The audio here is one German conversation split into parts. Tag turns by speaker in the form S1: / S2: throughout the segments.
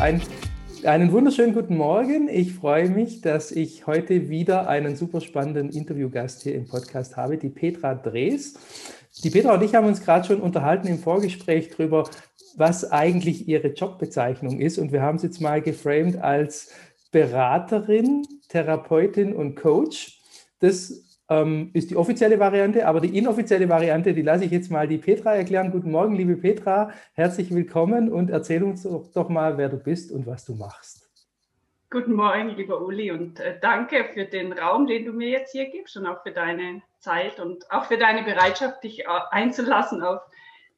S1: Ein, einen wunderschönen guten Morgen. Ich freue mich, dass ich heute wieder einen super spannenden Interviewgast hier im Podcast habe, die Petra Drees. Die Petra und ich haben uns gerade schon unterhalten im Vorgespräch darüber, was eigentlich ihre Jobbezeichnung ist. Und wir haben es jetzt mal geframed als Beraterin, Therapeutin und Coach. Das ähm, ist die offizielle Variante, aber die inoffizielle Variante, die lasse ich jetzt mal die Petra erklären. Guten Morgen, liebe Petra, herzlich willkommen und erzähl uns doch, doch mal, wer du bist und was du machst.
S2: Guten Morgen, lieber Uli, und äh, danke für den Raum, den du mir jetzt hier gibst und auch für deine Zeit und auch für deine Bereitschaft, dich äh, einzulassen auf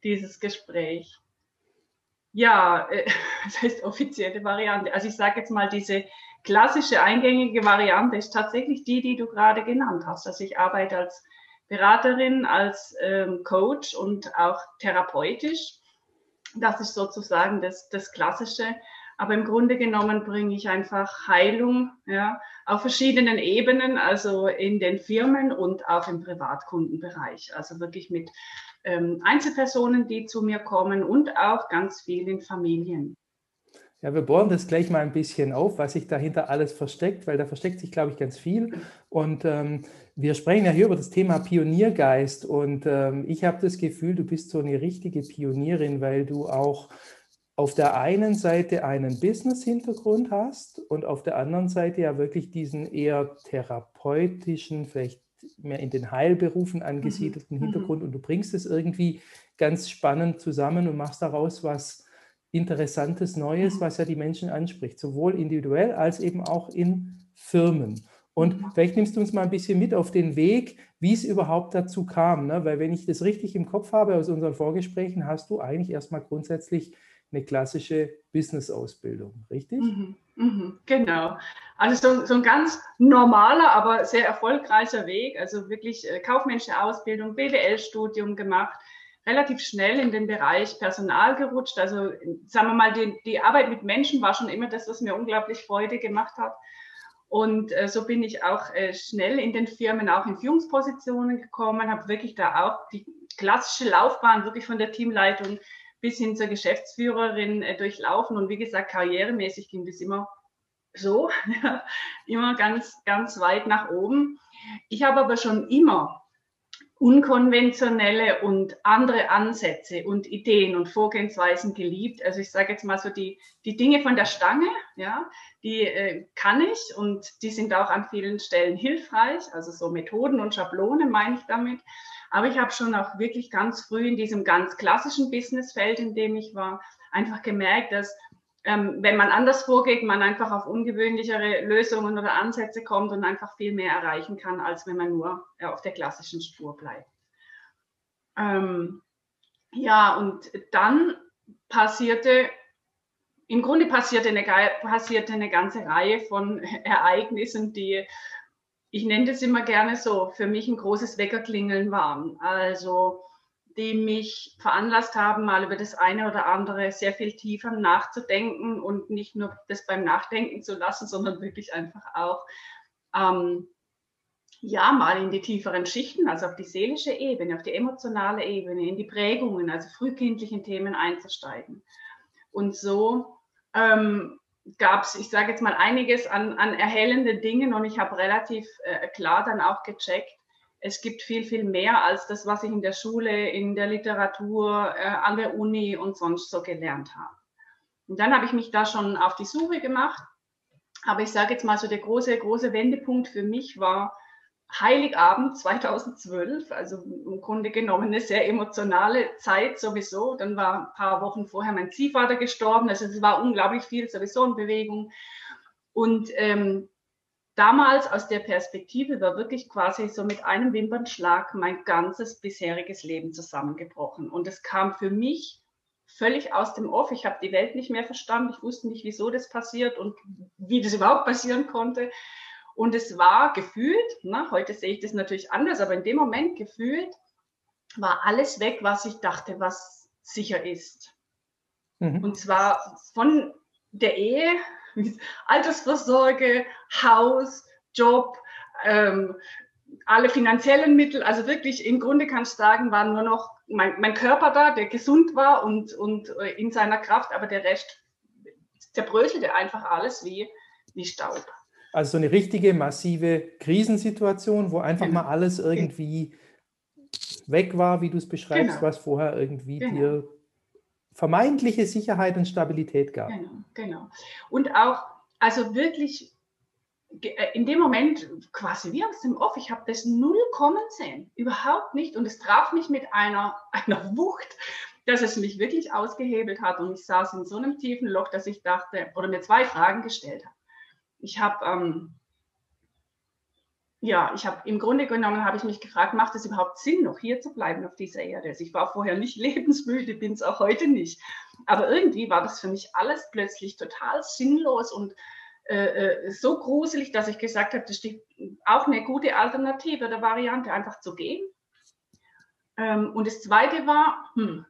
S2: dieses Gespräch. Ja, äh, das heißt offizielle Variante. Also ich sage jetzt mal diese klassische eingängige Variante ist tatsächlich die, die du gerade genannt hast. Also ich arbeite als Beraterin, als ähm, Coach und auch therapeutisch. Das ist sozusagen das, das Klassische. Aber im Grunde genommen bringe ich einfach Heilung ja, auf verschiedenen Ebenen, also in den Firmen und auch im Privatkundenbereich. Also wirklich mit ähm, Einzelpersonen, die zu mir kommen und auch ganz viel in Familien.
S1: Ja, wir bohren das gleich mal ein bisschen auf, was sich dahinter alles versteckt, weil da versteckt sich, glaube ich, ganz viel. Und ähm, wir sprechen ja hier über das Thema Pioniergeist. Und ähm, ich habe das Gefühl, du bist so eine richtige Pionierin, weil du auch auf der einen Seite einen Business-Hintergrund hast und auf der anderen Seite ja wirklich diesen eher therapeutischen, vielleicht mehr in den Heilberufen angesiedelten mhm. Hintergrund. Und du bringst es irgendwie ganz spannend zusammen und machst daraus was Interessantes, Neues, mhm. was ja die Menschen anspricht, sowohl individuell als eben auch in Firmen. Und mhm. vielleicht nimmst du uns mal ein bisschen mit auf den Weg, wie es überhaupt dazu kam. Ne? Weil wenn ich das richtig im Kopf habe aus unseren Vorgesprächen, hast du eigentlich erstmal grundsätzlich eine klassische Business-Ausbildung, richtig? Mhm,
S2: mh, genau. Also so, so, ein ganz normaler, aber sehr erfolgreicher Weg. Also wirklich äh, kaufmännische Ausbildung, BWL-Studium gemacht, relativ schnell in den Bereich Personal gerutscht. Also sagen wir mal, die, die Arbeit mit Menschen war schon immer das, was mir unglaublich Freude gemacht hat. Und äh, so bin ich auch äh, schnell in den Firmen, auch in Führungspositionen gekommen, habe wirklich da auch die klassische Laufbahn wirklich von der Teamleitung bis hin zur Geschäftsführerin äh, durchlaufen. Und wie gesagt, karrieremäßig ging das immer so, immer ganz, ganz weit nach oben. Ich habe aber schon immer unkonventionelle und andere Ansätze und Ideen und Vorgehensweisen geliebt. Also ich sage jetzt mal so die, die Dinge von der Stange, ja, die äh, kann ich und die sind auch an vielen Stellen hilfreich. Also so Methoden und Schablonen meine ich damit. Aber ich habe schon auch wirklich ganz früh in diesem ganz klassischen Businessfeld, in dem ich war, einfach gemerkt, dass ähm, wenn man anders vorgeht, man einfach auf ungewöhnlichere Lösungen oder Ansätze kommt und einfach viel mehr erreichen kann, als wenn man nur äh, auf der klassischen Spur bleibt. Ähm, ja, und dann passierte, im Grunde passierte eine, passierte eine ganze Reihe von Ereignissen, die, ich nenne das immer gerne so, für mich ein großes Weckerklingeln waren. Also die mich veranlasst haben, mal über das eine oder andere sehr viel tiefer nachzudenken und nicht nur das beim Nachdenken zu lassen, sondern wirklich einfach auch ähm, ja mal in die tieferen Schichten, also auf die seelische Ebene, auf die emotionale Ebene, in die Prägungen, also frühkindlichen Themen einzusteigen. Und so ähm, gab es, ich sage jetzt mal, einiges an, an erhellenden Dingen und ich habe relativ äh, klar dann auch gecheckt, es gibt viel, viel mehr als das, was ich in der Schule, in der Literatur, äh, an der Uni und sonst so gelernt habe. Und dann habe ich mich da schon auf die Suche gemacht. Aber ich sage jetzt mal so, der große, große Wendepunkt für mich war Heiligabend 2012, also im Grunde genommen eine sehr emotionale Zeit sowieso. Dann war ein paar Wochen vorher mein Ziehvater gestorben, also es war unglaublich viel sowieso in Bewegung. Und ähm, damals aus der Perspektive war wirklich quasi so mit einem Wimpernschlag mein ganzes bisheriges Leben zusammengebrochen. Und es kam für mich völlig aus dem Off. Ich habe die Welt nicht mehr verstanden. Ich wusste nicht, wieso das passiert und wie das überhaupt passieren konnte. Und es war gefühlt, na, heute sehe ich das natürlich anders, aber in dem Moment gefühlt war alles weg, was ich dachte, was sicher ist. Mhm. Und zwar von der Ehe Altersvorsorge, Haus, Job, ähm, alle finanziellen Mittel, also wirklich im Grunde kann ich sagen, war nur noch mein, mein Körper da, der gesund war und, und äh, in seiner Kraft, aber der Rest zerbröselte einfach alles wie, wie Staub.
S1: Also so eine richtige massive Krisensituation, wo einfach genau. mal alles irgendwie weg war, wie du es beschreibst, genau. was vorher irgendwie genau. dir vermeintliche Sicherheit und Stabilität gab.
S2: Genau, genau. Und auch, also wirklich äh, in dem Moment quasi wie aus dem Off, ich habe das null kommen sehen, überhaupt nicht. Und es traf mich mit einer, einer Wucht, dass es mich wirklich ausgehebelt hat. Und ich saß in so einem tiefen Loch, dass ich dachte, oder mir zwei Fragen gestellt habe. Ich habe, ähm, ja, ich habe im Grunde genommen, habe ich mich gefragt, macht es überhaupt Sinn, noch hier zu bleiben auf dieser Erde? Also ich war vorher nicht lebensmüde, bin es auch heute nicht. Aber irgendwie war das für mich alles plötzlich total sinnlos und äh, äh, so gruselig, dass ich gesagt habe, das steht auch eine gute Alternative oder Variante, einfach zu gehen. Ähm, und das Zweite war, hm,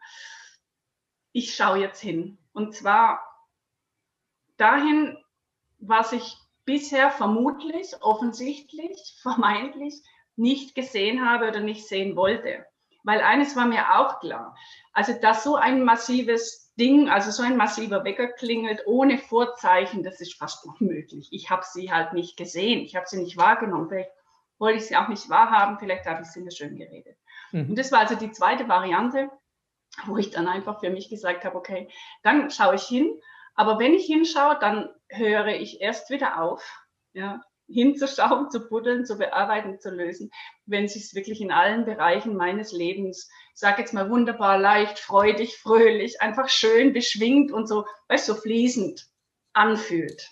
S2: ich schaue jetzt hin. Und zwar dahin, was ich bisher vermutlich, offensichtlich, vermeintlich nicht gesehen habe oder nicht sehen wollte. Weil eines war mir auch klar, also dass so ein massives Ding, also so ein massiver Wecker klingelt ohne Vorzeichen, das ist fast unmöglich. Ich habe sie halt nicht gesehen, ich habe sie nicht wahrgenommen. Vielleicht wollte ich sie auch nicht wahrhaben, vielleicht habe ich sie mir schön geredet. Mhm. Und das war also die zweite Variante, wo ich dann einfach für mich gesagt habe, okay, dann schaue ich hin, aber wenn ich hinschaue, dann höre ich erst wieder auf. Ja, hinzuschauen, zu buddeln, zu bearbeiten, zu lösen, wenn es sich wirklich in allen Bereichen meines Lebens, ich sage jetzt mal wunderbar, leicht, freudig, fröhlich, einfach schön, beschwingt und so, weißt so fließend anfühlt.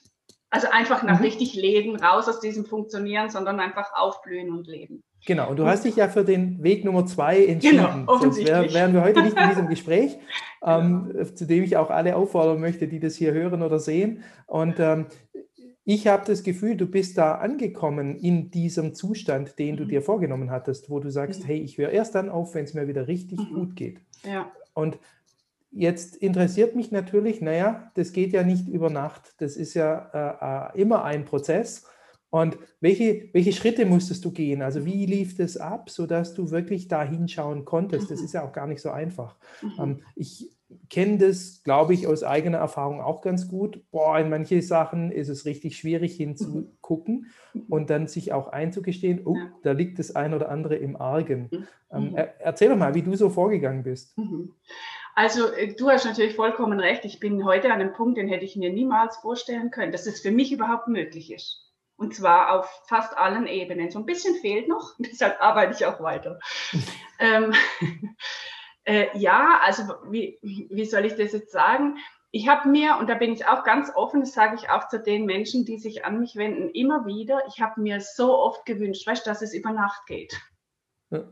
S2: Also einfach nach mhm. richtig Leben, raus aus diesem Funktionieren, sondern einfach aufblühen und leben.
S1: Genau, und du hast dich ja für den Weg Nummer zwei entschieden. Genau, Sonst wär, wären wir heute nicht in diesem Gespräch, ähm, zu dem ich auch alle auffordern möchte, die das hier hören oder sehen. Und ähm, ich habe das Gefühl, du bist da angekommen in diesem Zustand, den du mhm. dir vorgenommen hattest, wo du sagst, hey, ich höre erst dann auf, wenn es mir wieder richtig mhm. gut geht. Ja. Und jetzt interessiert mich natürlich, naja, das geht ja nicht über Nacht, das ist ja äh, äh, immer ein Prozess. Und welche, welche Schritte musstest du gehen? Also wie lief das ab, sodass du wirklich da hinschauen konntest? Das mhm. ist ja auch gar nicht so einfach. Mhm. Ähm, ich kenne das, glaube ich, aus eigener Erfahrung auch ganz gut. Boah, in manche Sachen ist es richtig schwierig hinzugucken mhm. und dann sich auch einzugestehen, oh, da liegt das ein oder andere im Argen. Ähm, er, erzähl doch mal, wie du so vorgegangen bist.
S2: Also äh, du hast natürlich vollkommen recht. Ich bin heute an einem Punkt, den hätte ich mir niemals vorstellen können, dass es für mich überhaupt möglich ist. Und zwar auf fast allen Ebenen. So ein bisschen fehlt noch, deshalb arbeite ich auch weiter. ähm, äh, ja, also wie, wie soll ich das jetzt sagen? Ich habe mir, und da bin ich auch ganz offen, das sage ich auch zu den Menschen, die sich an mich wenden, immer wieder, ich habe mir so oft gewünscht, weißt, dass es über Nacht geht. Ja.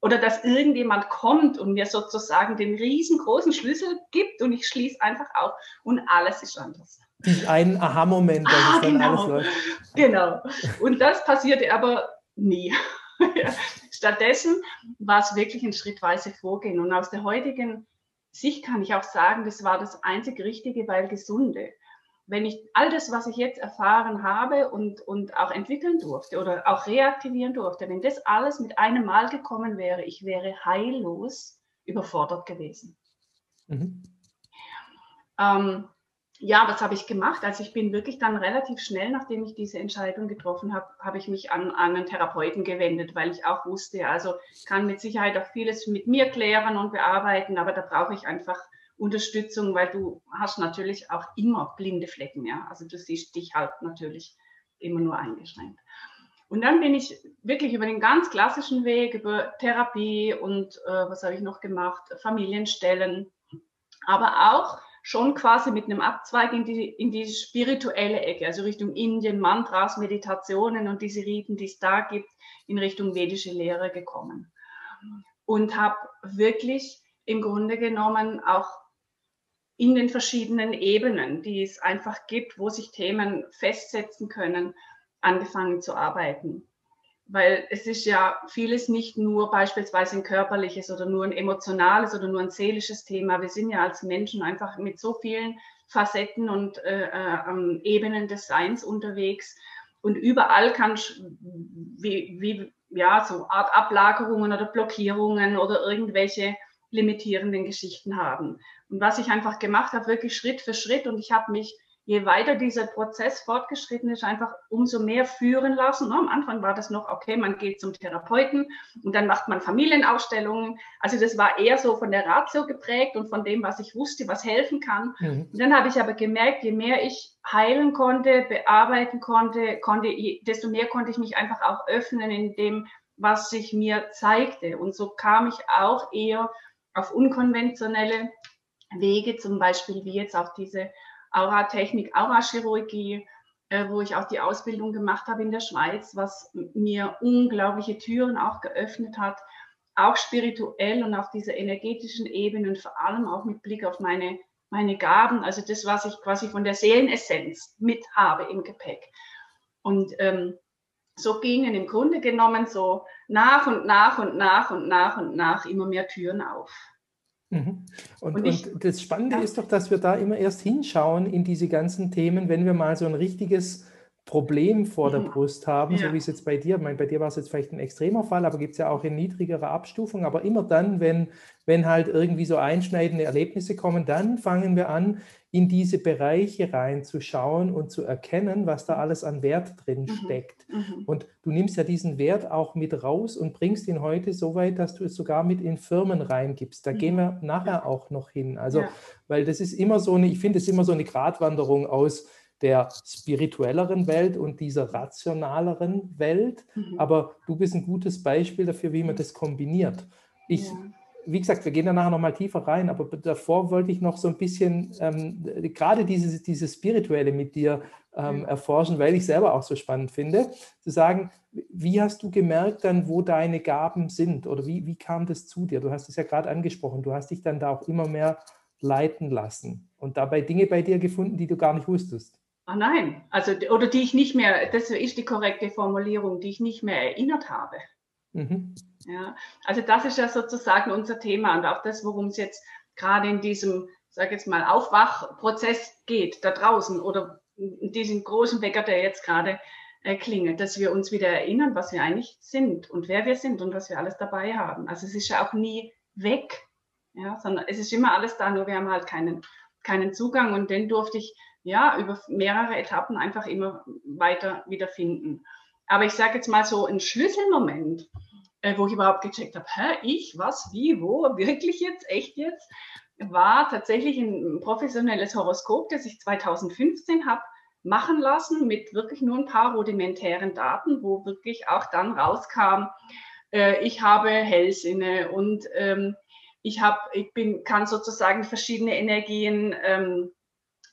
S2: Oder dass irgendjemand kommt und mir sozusagen den riesengroßen Schlüssel gibt und ich schließe einfach auf und alles ist anders.
S1: Ein Aha-Moment, dass ah, es dann genau. alles läuft.
S2: Genau. Und das passierte aber nie. Stattdessen war es wirklich ein schrittweise Vorgehen. Und aus der heutigen Sicht kann ich auch sagen, das war das einzig Richtige, weil gesunde. Wenn ich all das, was ich jetzt erfahren habe und, und auch entwickeln durfte oder auch reaktivieren durfte, wenn das alles mit einem Mal gekommen wäre, ich wäre heillos überfordert gewesen. Mhm. Ähm, ja, was habe ich gemacht? Also ich bin wirklich dann relativ schnell, nachdem ich diese Entscheidung getroffen habe, habe ich mich an, an einen Therapeuten gewendet, weil ich auch wusste, also kann mit Sicherheit auch vieles mit mir klären und bearbeiten, aber da brauche ich einfach Unterstützung, weil du hast natürlich auch immer blinde Flecken, ja. Also du siehst dich halt natürlich immer nur eingeschränkt. Und dann bin ich wirklich über den ganz klassischen Weg, über Therapie und äh, was habe ich noch gemacht, Familienstellen, aber auch schon quasi mit einem Abzweig in die, in die spirituelle Ecke, also Richtung Indien, Mantras, Meditationen und diese Riten, die es da gibt, in Richtung vedische Lehre gekommen. Und habe wirklich im Grunde genommen auch in den verschiedenen Ebenen, die es einfach gibt, wo sich Themen festsetzen können, angefangen zu arbeiten weil es ist ja vieles nicht nur beispielsweise ein körperliches oder nur ein emotionales oder nur ein seelisches Thema. Wir sind ja als Menschen einfach mit so vielen Facetten und äh, äh, Ebenen des Seins unterwegs und überall kann wie, wie ja so Art Ablagerungen oder Blockierungen oder irgendwelche limitierenden Geschichten haben. Und was ich einfach gemacht habe, wirklich Schritt für Schritt und ich habe mich je weiter dieser Prozess fortgeschritten ist, einfach umso mehr führen lassen. Ne? Am Anfang war das noch, okay, man geht zum Therapeuten und dann macht man Familienausstellungen. Also das war eher so von der Ratio geprägt und von dem, was ich wusste, was helfen kann. Mhm. Und dann habe ich aber gemerkt, je mehr ich heilen konnte, bearbeiten konnte, konnte, desto mehr konnte ich mich einfach auch öffnen in dem, was sich mir zeigte. Und so kam ich auch eher auf unkonventionelle Wege, zum Beispiel wie jetzt auch diese Auratechnik, Aurachirurgie, äh, wo ich auch die Ausbildung gemacht habe in der Schweiz, was mir unglaubliche Türen auch geöffnet hat, auch spirituell und auf dieser energetischen Ebene und vor allem auch mit Blick auf meine, meine Gaben, also das, was ich quasi von der Seelenessenz mit habe im Gepäck. Und ähm, so gingen im Grunde genommen so nach und nach und nach und nach und nach immer mehr Türen auf.
S1: Mhm. Und, und, ich, und, das Spannende ja. ist doch, dass wir da immer erst hinschauen in diese ganzen Themen, wenn wir mal so ein richtiges Problem vor der mhm. Brust haben, ja. so wie es jetzt bei dir, ich meine, bei dir war es jetzt vielleicht ein extremer Fall, aber gibt es ja auch in niedrigerer Abstufung, aber immer dann, wenn, wenn halt irgendwie so einschneidende Erlebnisse kommen, dann fangen wir an, in diese Bereiche reinzuschauen und zu erkennen, was da alles an Wert drin mhm. steckt. Mhm. Und du nimmst ja diesen Wert auch mit raus und bringst ihn heute so weit, dass du es sogar mit in Firmen reingibst. Da mhm. gehen wir nachher auch noch hin. Also, ja. weil das ist immer so eine, ich finde es immer so eine Gratwanderung aus, der spirituelleren Welt und dieser rationaleren Welt. Mhm. Aber du bist ein gutes Beispiel dafür, wie man das kombiniert. Ich, ja. wie gesagt, wir gehen da nachher nochmal tiefer rein, aber davor wollte ich noch so ein bisschen ähm, gerade dieses, dieses Spirituelle mit dir ähm, erforschen, weil ich selber auch so spannend finde, zu sagen, wie hast du gemerkt dann, wo deine Gaben sind oder wie, wie kam das zu dir? Du hast es ja gerade angesprochen, du hast dich dann da auch immer mehr leiten lassen und dabei Dinge bei dir gefunden, die du gar nicht wusstest.
S2: Ah nein, also oder die ich nicht mehr, das ist die korrekte Formulierung, die ich nicht mehr erinnert habe. Mhm. Ja, also das ist ja sozusagen unser Thema und auch das, worum es jetzt gerade in diesem, sag jetzt mal, Aufwachprozess geht, da draußen oder in diesem großen Wecker, der jetzt gerade äh, klingelt, dass wir uns wieder erinnern, was wir eigentlich sind und wer wir sind und was wir alles dabei haben. Also es ist ja auch nie weg, ja, sondern es ist immer alles da, nur wir haben halt keinen, keinen Zugang und den durfte ich ja, über mehrere Etappen einfach immer weiter wiederfinden. Aber ich sage jetzt mal so ein Schlüsselmoment, äh, wo ich überhaupt gecheckt habe, hä, ich, was, wie, wo, wirklich jetzt, echt jetzt, war tatsächlich ein professionelles Horoskop, das ich 2015 habe machen lassen mit wirklich nur ein paar rudimentären Daten, wo wirklich auch dann rauskam, äh, ich habe Hellsinne und ähm, ich habe, ich bin, kann sozusagen verschiedene Energien ähm, äh,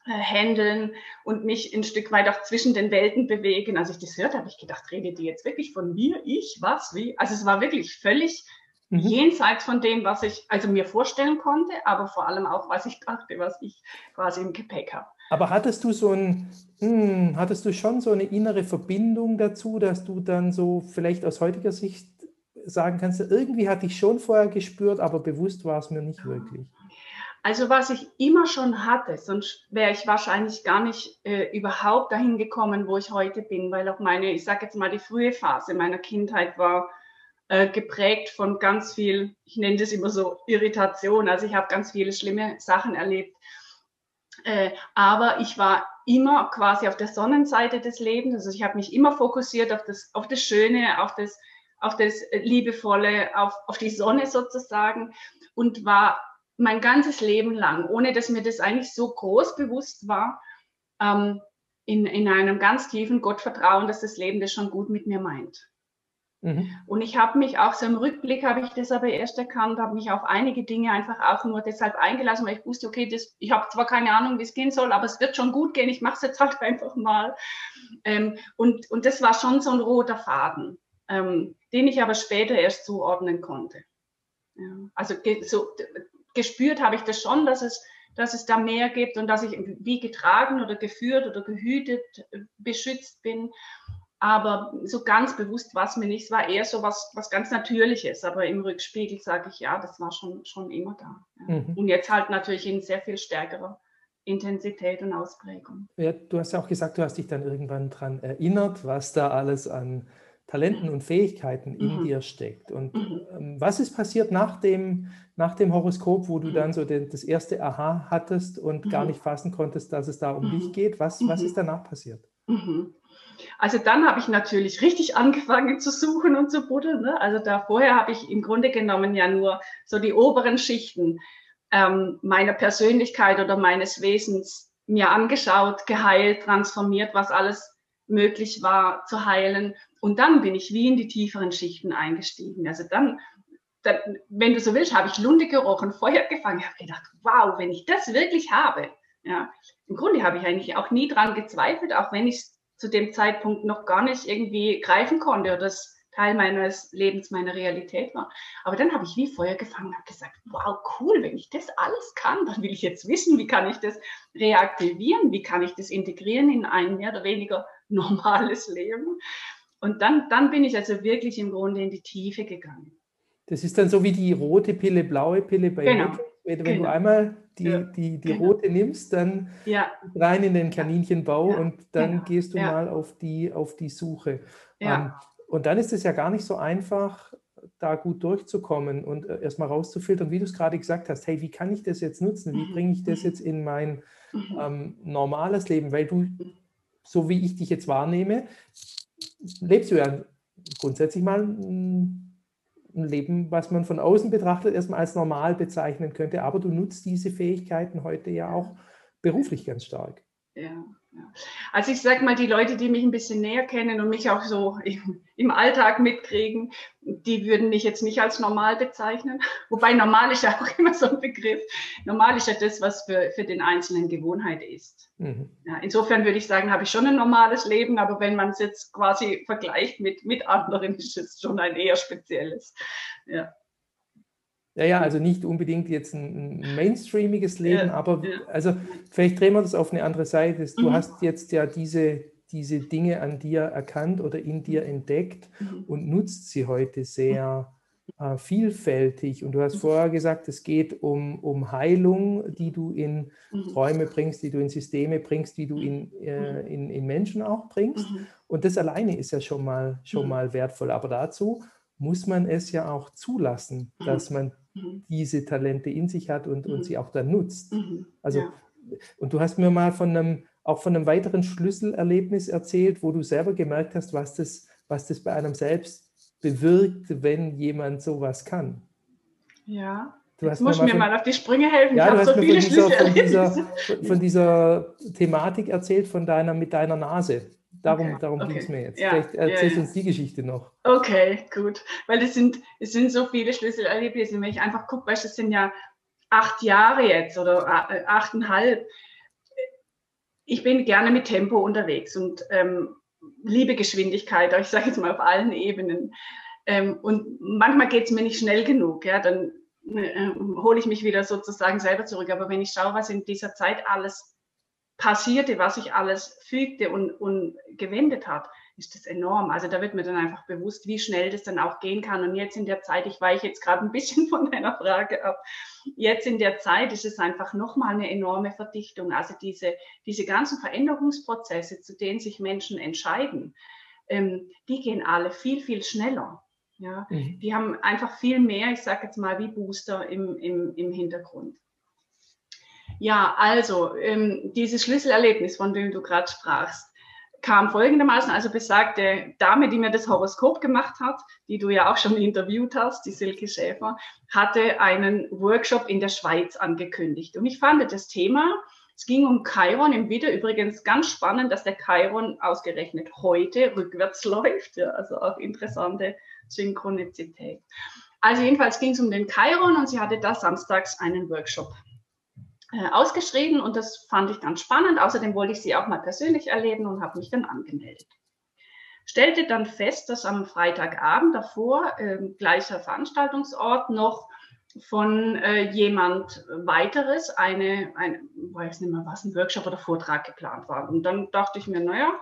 S2: handeln und mich ein Stück weit auch zwischen den Welten bewegen. Als ich das hörte, habe ich gedacht, rede die jetzt wirklich von mir, ich, was, wie? Also es war wirklich völlig mhm. jenseits von dem, was ich also mir vorstellen konnte, aber vor allem auch, was ich dachte, was ich quasi im Gepäck habe.
S1: Aber hattest du so ein, hm, hattest du schon so eine innere Verbindung dazu, dass du dann so vielleicht aus heutiger Sicht sagen kannst, irgendwie hatte ich schon vorher gespürt, aber bewusst war es mir nicht wirklich.
S2: Also was ich immer schon hatte, sonst wäre ich wahrscheinlich gar nicht äh, überhaupt dahin gekommen, wo ich heute bin, weil auch meine, ich sage jetzt mal, die frühe Phase meiner Kindheit war äh, geprägt von ganz viel, ich nenne das immer so Irritation. Also ich habe ganz viele schlimme Sachen erlebt. Äh, aber ich war immer quasi auf der Sonnenseite des Lebens. Also ich habe mich immer fokussiert auf das, auf das Schöne, auf das, auf das Liebevolle, auf, auf die Sonne sozusagen und war mein ganzes Leben lang, ohne dass mir das eigentlich so groß bewusst war, ähm, in, in einem ganz tiefen Gottvertrauen, dass das Leben das schon gut mit mir meint. Mhm. Und ich habe mich auch so im Rückblick, habe ich das aber erst erkannt, habe mich auf einige Dinge einfach auch nur deshalb eingelassen, weil ich wusste, okay, das, ich habe zwar keine Ahnung, wie es gehen soll, aber es wird schon gut gehen, ich mache es jetzt halt einfach mal. Ähm, und, und das war schon so ein roter Faden, ähm, den ich aber später erst zuordnen konnte. Ja, also so, gespürt habe ich das schon, dass es, dass es da mehr gibt und dass ich wie getragen oder geführt oder gehütet, äh, beschützt bin. Aber so ganz bewusst war es mir nicht. Es war eher so was, was ganz Natürliches. Aber im Rückspiegel sage ich, ja, das war schon, schon immer da. Ja. Mhm. Und jetzt halt natürlich in sehr viel stärkerer Intensität und Ausprägung.
S1: Ja, du hast ja auch gesagt, du hast dich dann irgendwann daran erinnert, was da alles an Talenten und Fähigkeiten in mhm. dir steckt. Und mhm. ähm, was ist passiert nach dem, nach dem Horoskop, wo du mhm. dann so den, das erste Aha hattest und gar mhm. nicht fassen konntest, dass es da um dich mhm. geht? Was, was ist danach passiert?
S2: Also dann habe ich natürlich richtig angefangen zu suchen und zu buddeln. Ne? Also da vorher habe ich im Grunde genommen ja nur so die oberen Schichten ähm, meiner Persönlichkeit oder meines Wesens mir angeschaut, geheilt, transformiert, was alles möglich war zu heilen. Und dann bin ich wie in die tieferen Schichten eingestiegen. Also dann, dann wenn du so willst, habe ich Lunde gerochen, Feuer gefangen, Ich habe gedacht, wow, wenn ich das wirklich habe. Ja, im Grunde habe ich eigentlich auch nie dran gezweifelt, auch wenn ich es zu dem Zeitpunkt noch gar nicht irgendwie greifen konnte oder das Teil meines Lebens, meiner Realität war. Aber dann habe ich wie Feuer gefangen und habe gesagt, wow, cool, wenn ich das alles kann, dann will ich jetzt wissen, wie kann ich das reaktivieren, wie kann ich das integrieren in ein mehr oder weniger normales Leben. Und dann, dann bin ich also wirklich im Grunde in die Tiefe gegangen.
S1: Das ist dann so wie die rote Pille, blaue Pille bei genau. Wenn, genau. du einmal die, ja. die, die genau. rote nimmst, dann ja. rein in den Kaninchenbau ja. und dann genau. gehst du mal auf die, auf die Suche. Ja. Ähm, und dann ist es ja gar nicht so einfach, da gut durchzukommen und äh, erstmal rauszufiltern, wie du es gerade gesagt hast, hey, wie kann ich das jetzt nutzen? Wie mhm. bringe ich das mhm. jetzt in mein mhm. ähm, normales Leben? Weil du, so wie ich dich jetzt wahrnehme, lebst du ja grundsätzlich mal ein Leben, was man von außen betrachtet, erstmal als normal bezeichnen könnte, aber du nutzt diese Fähigkeiten heute ja auch beruflich ganz stark.
S2: Ja. Also ich sage mal, die Leute, die mich ein bisschen näher kennen und mich auch so im, Alltag mitkriegen, die würden mich jetzt nicht als normal bezeichnen. Wobei normal ist ja auch immer so ein Begriff. Normal ist ja das, was für, für den Einzelnen Gewohnheit ist. Mhm. Ja, insofern würde ich sagen, habe ich schon ein normales Leben, aber wenn man es jetzt quasi vergleicht mit, mit anderen, ist es schon ein eher spezielles. Ja.
S1: Ja, ja, also nicht unbedingt jetzt ein, mainstreamiges Leben, ja, aber ja. also vielleicht drehen wir das auf eine andere Seite. Du mhm. hast jetzt ja diese, diese Dinge an dir erkannt oder in dir entdeckt mhm. und nutzt sie heute sehr äh, vielfältig. Und du hast mhm. vorher gesagt, es geht um, um Heilung, die du in mhm. Räume bringst, die du in Systeme bringst, die du in, äh, mhm. in, in Menschen auch bringst. Mhm. Und das alleine ist ja schon mal, schon mal wertvoll. Aber dazu muss man es ja auch zulassen, dass man mhm. diese Talente in sich hat und, mhm. und sie auch dann nutzt. Mhm. Also, ja. und du hast mir mal von einem, auch von einem weiteren Schlüsselerlebnis erzählt, wo du selber gemerkt hast, was das, was das bei einem selbst bewirkt, wenn jemand sowas kann.
S2: Ja. Du hast musst mir, mir mal auf die Sprünge helfen.
S1: Ja, du hast so mir von dieser, von, dieser, von dieser Thematik erzählt, von deiner, mit deiner Nase. Darum, okay. darum okay. ging es mir jetzt. Ja. Vielleicht erzählst du ja, uns die Geschichte noch.
S2: Okay, gut. Weil es sind, es sind so viele Schlüsselerlebnisse. Wenn ich einfach gucke, weil es sind ja acht Jahre jetzt oder äh, achteinhalb. Ich bin gerne mit Tempo unterwegs und ähm, liebe Geschwindigkeit, ich sage jetzt mal auf allen Ebenen. Ähm, und manchmal geht es mir nicht schnell genug. Ja, dann äh, hole ich mich wieder sozusagen selber zurück. Aber wenn ich schaue, was in dieser Zeit alles passierte, was sich alles fügte und, und gewendet hat, ist das enorm. Also da wird mir dann einfach bewusst, wie schnell das dann auch gehen kann. Und jetzt in der Zeit, ich weiche jetzt gerade ein bisschen von deiner Frage ab, jetzt in der Zeit ist es einfach nochmal eine enorme Verdichtung. Also diese, diese ganzen Veränderungsprozesse, zu denen sich Menschen entscheiden, ähm, die gehen alle viel, viel schneller. Ja, mhm. Die haben einfach viel mehr, ich sage jetzt mal, wie Booster im, im, im Hintergrund. Ja, also ähm, dieses Schlüsselerlebnis, von dem du gerade sprachst, kam folgendermaßen, also besagte Dame, die mir das Horoskop gemacht hat, die du ja auch schon interviewt hast, die Silke Schäfer, hatte einen Workshop in der Schweiz angekündigt. Und ich fand das Thema, es ging um Chiron im Widder, übrigens ganz spannend, dass der Chiron ausgerechnet heute rückwärts läuft, ja, also auch interessante Synchronizität. Also jedenfalls ging es um den Chiron und sie hatte da samstags einen Workshop ausgeschrieben und das fand ich ganz spannend. Außerdem wollte ich sie auch mal persönlich erleben und habe mich dann angemeldet. Stellte dann fest, dass am Freitagabend davor, äh, gleicher Veranstaltungsort, noch von äh, jemand weiteres eine, ein, weiß nicht mehr was, ein Workshop oder Vortrag geplant war. Und dann dachte ich mir, naja,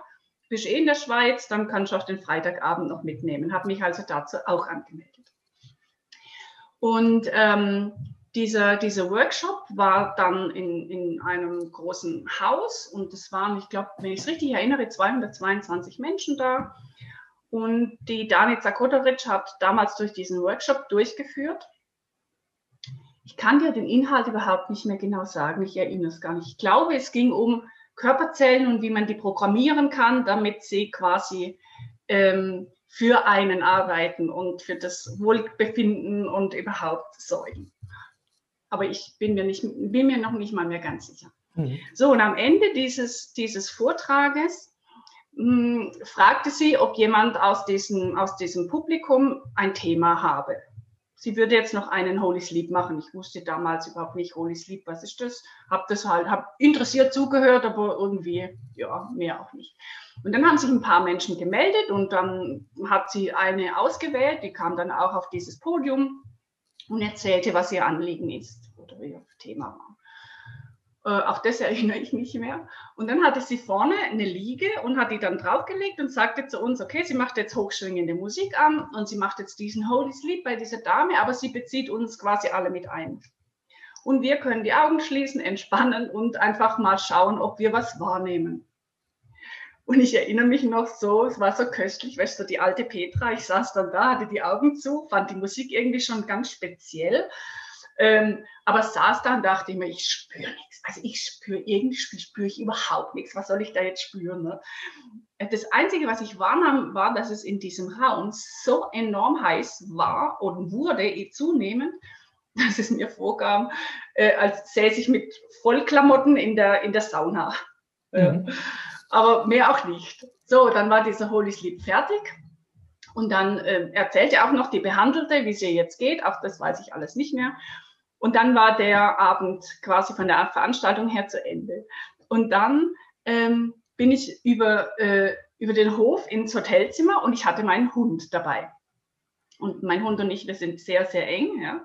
S2: bist eh in der Schweiz, dann kannst du auch den Freitagabend noch mitnehmen. Habe mich also dazu auch angemeldet. Und ähm, dieser, dieser Workshop war dann in, in einem großen Haus und es waren, ich glaube, wenn ich es richtig erinnere, 222 Menschen da. Und die Danica Kotoric hat damals durch diesen Workshop durchgeführt. Ich kann dir den Inhalt überhaupt nicht mehr genau sagen, ich erinnere es gar nicht. Ich glaube, es ging um Körperzellen und wie man die programmieren kann, damit sie quasi ähm, für einen arbeiten und für das Wohlbefinden und überhaupt sorgen. Aber ich bin mir, nicht, bin mir noch nicht mal mehr ganz sicher. Mhm. So, und am Ende dieses, dieses Vortrages mh, hm, fragte sie, ob jemand aus diesem, aus diesem Publikum ein Thema habe sie würde jetzt noch einen Holy Sleep machen. Ich wusste damals überhaupt nicht, Holy Sleep, was ist das? Hab das halt, hab interessiert zugehört, aber irgendwie, ja, mehr auch nicht. Und dann haben sich ein paar Menschen gemeldet und dann hat sie eine ausgewählt, die kam dann auch auf dieses Podium und erzählte, was ihr Anliegen ist oder ihr Thema war. Äh, auch das erinnere ich mich mehr. Und dann hatte sie vorne eine Liege und hat die dann draufgelegt und sagte zu uns, okay, sie macht jetzt hochschwingende Musik an und sie macht jetzt diesen Holy Sleep bei dieser Dame, aber sie bezieht uns quasi alle mit ein. Und wir können die Augen schließen, entspannen und einfach mal schauen, ob wir was wahrnehmen. Und ich erinnere mich noch so, es war so köstlich, weißt du, die alte Petra, ich saß dann da, hatte die Augen zu, fand die Musik irgendwie schon ganz speziell ähm, aber saß da und dachte mir, ich spüre nichts. Also ich spüre, irgendwie spüre ich überhaupt nichts. Was soll ich da jetzt spüren? Ne? Das Einzige, was ich wahrnahm, war, dass es in diesem Raum so enorm heiß war und wurde eh zunehmend, dass es mir vorkam, äh, als säße ich mit Vollklamotten in der, in der Sauna. Mhm. Äh, aber mehr auch nicht. So, dann war dieser Holy Sleep fertig. Und dann äh, erzählte auch noch die Behandelte, wie es ihr jetzt geht. Auch das weiß ich alles nicht mehr. Und dann war der Abend quasi von der Veranstaltung her zu Ende. Und dann ähm, bin ich über, äh, über den Hof ins Hotelzimmer und ich hatte meinen Hund dabei. Und mein Hund und ich, wir sind sehr, sehr eng. Ja.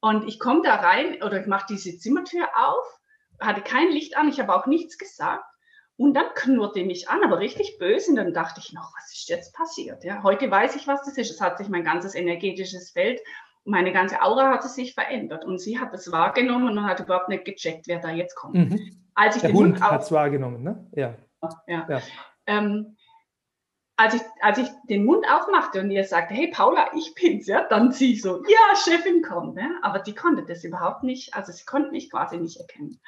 S2: Und ich komme da rein oder ich mache diese Zimmertür auf, hatte kein Licht an, ich habe auch nichts gesagt. Und dann knurrte mich an, aber richtig böse. Und dann dachte ich noch, was ist jetzt passiert? Ja, heute weiß ich, was das ist. Es hat sich mein ganzes energetisches Feld, meine ganze Aura hatte sich verändert. Und sie hat es wahrgenommen und hat überhaupt nicht gecheckt, wer da jetzt kommt. Mhm.
S1: Als ich Der den Hund hat es wahrgenommen, ne?
S2: Ja. ja. ja. Ähm, als ich, als ich den Mund aufmachte und ihr sagte, hey Paula, ich bin's, ja, dann sie so, ja, Chefin kommt, ne? aber die konnte das überhaupt nicht, also sie konnte mich quasi nicht erkennen.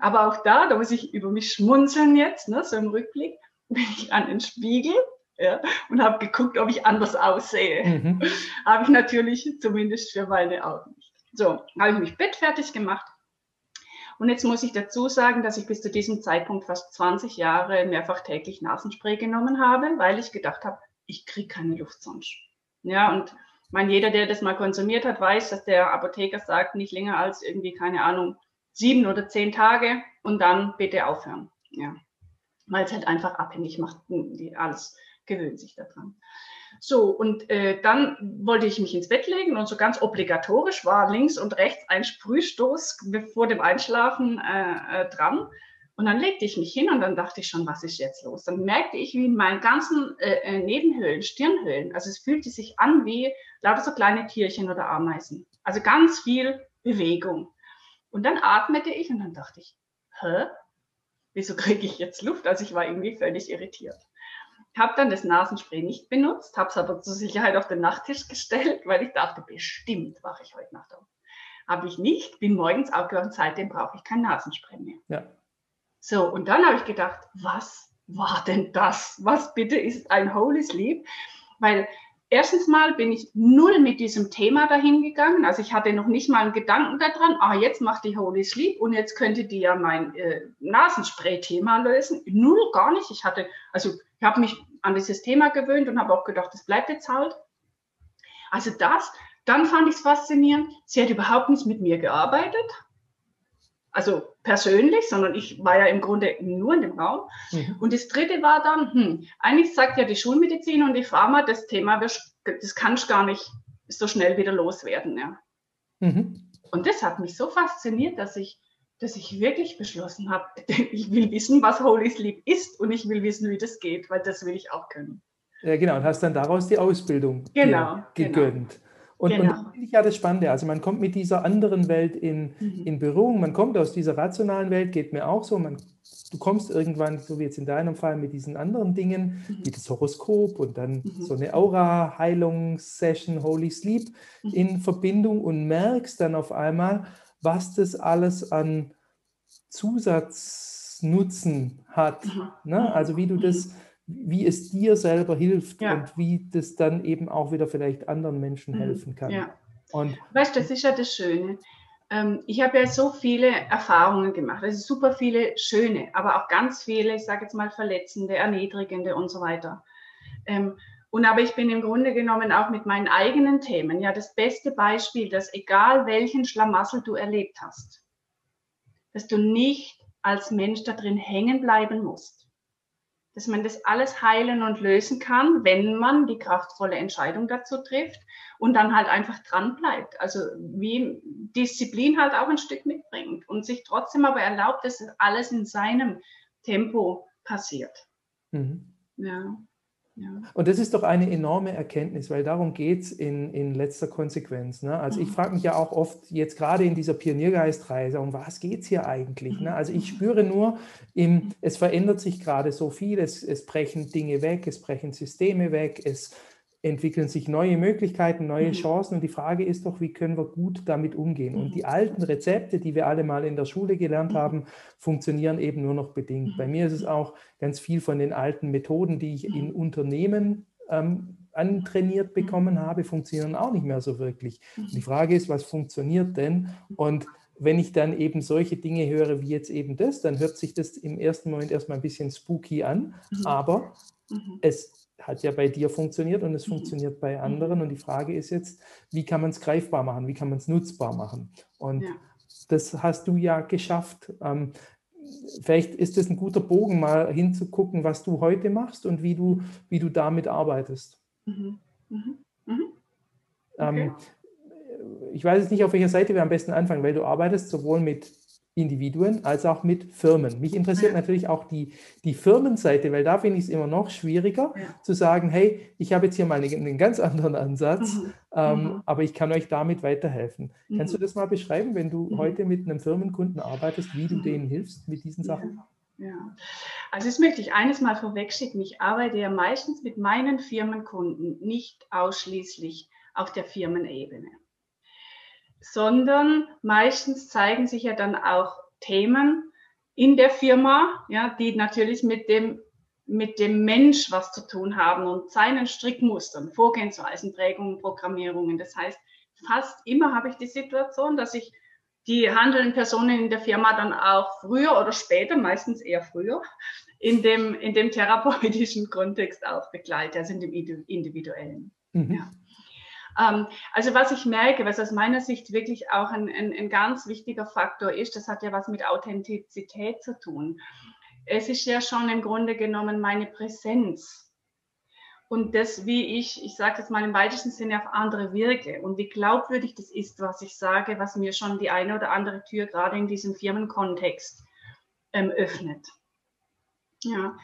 S2: Aber auch da, da muss ich über mich schmunzeln jetzt, ne, so im Rückblick, bin ich an den Spiegel ja, und habe geguckt, ob ich anders aussehe. Mhm. habe ich natürlich zumindest für meine Augen nicht. So, habe ich mich bettfertig gemacht und jetzt muss ich dazu sagen, dass ich bis zu diesem Zeitpunkt fast 20 Jahre mehrfach täglich Nasenspray genommen habe, weil ich gedacht habe, ich kriege keine Luft sonst. Ja, und mein, jeder, der das mal konsumiert hat, weiß, dass der Apotheker sagt, nicht länger als irgendwie, keine Ahnung, sieben oder zehn Tage und dann bitte aufhören. Ja, weil es halt einfach abhängig macht, die alles gewöhnt sich daran. So, und äh, dann wollte ich mich ins Bett legen und so ganz obligatorisch war links und rechts ein Sprühstoß vor dem Einschlafen äh, äh, dran. Und dann legte ich mich hin und dann dachte ich schon, was ist jetzt los? Dann merkte ich, wie in meinen ganzen äh, äh Nebenhöhlen, Stirnhöhlen, also es fühlte sich an wie lauter so kleine Tierchen oder Ameisen. Also ganz viel Bewegung. Und dann atmete ich und dann dachte ich, hä? Wieso kriege ich jetzt Luft? Also ich war irgendwie völlig irritiert habe dann das Nasenspray nicht benutzt, habe es aber zur Sicherheit auf den Nachttisch gestellt, weil ich dachte, bestimmt wache ich heute Nacht auf. Habe ich nicht, bin morgens aufgewacht seitdem brauche ich kein Nasenspray mehr. Ja. So, und dann habe ich gedacht, was war denn das? Was bitte ist ein Holy Sleep? Weil erstens mal bin ich null mit diesem Thema dahin gegangen. Also ich hatte noch nicht mal einen Gedanken daran, ah, jetzt macht die Holy Sleep und jetzt könnte die ja mein äh, Nasenspray-Thema lösen. Null gar nicht. Ich hatte, also ich habe mich an dieses Thema gewöhnt und habe auch gedacht, das bleibt jetzt halt. Also das, dann fand ich es faszinierend. Sie hat überhaupt nicht mit mir gearbeitet. Also persönlich, sondern ich war ja im Grunde nur in dem Raum. Mhm. Und das dritte war dann, hm, eigentlich sagt ja die Schulmedizin und die Pharma, das Thema, das kannst gar nicht so schnell wieder loswerden. Ja. Mhm. Und das hat mich so fasziniert, dass ich, dass ich wirklich beschlossen habe, ich will wissen, was Holy Sleep ist und ich will wissen, wie das geht, weil das will ich auch können.
S1: Ja, genau. Und hast dann daraus die Ausbildung
S2: genau,
S1: gegönnt. Genau. Und, genau. und das finde ich ja das Spannende. Also man kommt mit dieser anderen Welt in, mhm. in Berührung, man kommt aus dieser rationalen Welt, geht mir auch so, man, du kommst irgendwann, so wie jetzt in deinem Fall, mit diesen anderen Dingen, mhm. wie das Horoskop und dann mhm. so eine Aura-Heilungssession, Holy Sleep mhm. in Verbindung und merkst dann auf einmal, was das alles an Zusatznutzen hat. Mhm. Ne? Also wie du das wie es dir selber hilft ja. und wie das dann eben auch wieder vielleicht anderen Menschen mhm. helfen kann. Ja.
S2: Und weißt du, das ist ja das Schöne. Ähm, ich habe ja so viele Erfahrungen gemacht, also super viele schöne, aber auch ganz viele, ich sage jetzt mal verletzende, erniedrigende und so weiter. Ähm, und aber ich bin im Grunde genommen auch mit meinen eigenen Themen ja das beste Beispiel, dass egal welchen Schlamassel du erlebt hast, dass du nicht als Mensch da drin hängen bleiben musst dass man das alles heilen und lösen kann, wenn man die kraftvolle Entscheidung dazu trifft und dann halt einfach dran bleibt. Also wie Disziplin halt auch ein Stück mitbringt und sich trotzdem aber erlaubt, dass alles in seinem Tempo passiert. Mhm.
S1: Ja. Ja. Und das ist doch eine enorme Erkenntnis, weil darum geht es in, in letzter Konsequenz. Ne? Also ich mhm. frage mich ja auch oft jetzt gerade in dieser Pioniergeistreise, um was geht es hier eigentlich? Ne? Also ich spüre nur, im, es verändert sich gerade so viel, es, es brechen Dinge weg, es brechen Systeme weg, es entwickeln sich neue Möglichkeiten, neue mhm. Chancen. Und die Frage ist doch, wie können wir gut damit umgehen? Und die mhm. alten Rezepte, die wir alle mal in der Schule gelernt mhm. haben, funktionieren eben nur noch bedingt. Bei mir ist es auch ganz viel von den alten Methoden, die ich in Unternehmen ähm, antrainiert bekommen habe, funktionieren auch nicht mehr so wirklich. Und die Frage ist, was funktioniert denn? Und wenn ich dann eben solche Dinge höre wie jetzt eben das, dann hört sich das im ersten Moment erstmal ein bisschen spooky an, aber es hat ja bei dir funktioniert und es mhm. funktioniert bei anderen. Und die Frage ist jetzt, wie kann man es greifbar machen, wie kann man es nutzbar machen? Und ja. das hast du ja geschafft. Ähm, vielleicht ist es ein guter Bogen, mal hinzugucken, was du heute machst und wie du, wie du damit arbeitest. Mhm. Mhm. Mhm. Ähm, okay. Ähm, ich weiß jetzt nicht, auf welcher Seite wir am besten anfangen, weil du arbeitest sowohl mit Individuen als auch mit Firmen. Mich interessiert ja. natürlich auch die, die Firmenseite, weil da finde ich es immer noch schwieriger ja. zu sagen, hey, ich habe jetzt hier mal einen, einen ganz anderen Ansatz, mhm. Ähm, mhm. aber ich kann euch damit weiterhelfen. Mhm. Kannst du das mal beschreiben, wenn du mhm. heute mit einem Firmenkunden arbeitest, wie du mhm. denen hilfst mit diesen Sachen?
S2: Ja. ja. Also das möchte ich eines mal vorwegschicken. Ich arbeite ja meistens mit meinen Firmenkunden nicht ausschließlich auf der Firmenebene sondern meistens zeigen sich ja dann auch Themen in der Firma, ja, die natürlich mit dem, mit dem Mensch was zu tun haben und seinen Strickmustern, Vorgehensweisen, Prägungen, Programmierungen. Das heißt, fast immer habe ich die Situation, dass ich die handelnden Personen in der Firma dann auch früher oder später, meistens eher früher, in dem, in dem therapeutischen Kontext auch begleite, also in dem individuellen. Mhm. Ja. Ähm, also was ich merke, was aus meiner Sicht wirklich auch ein, ein, ein ganz wichtiger Faktor ist, das hat ja was mit Authentizität zu tun. Es ist ja schon im Grunde genommen meine Präsenz und das, wie ich, ich sage jetzt mal im weitesten Sinne auf andere wirke und wie glaubwürdig das ist, was ich sage, was mir schon die eine oder andere Tür gerade in diesem Firmenkontext ähm, öffnet. Ja,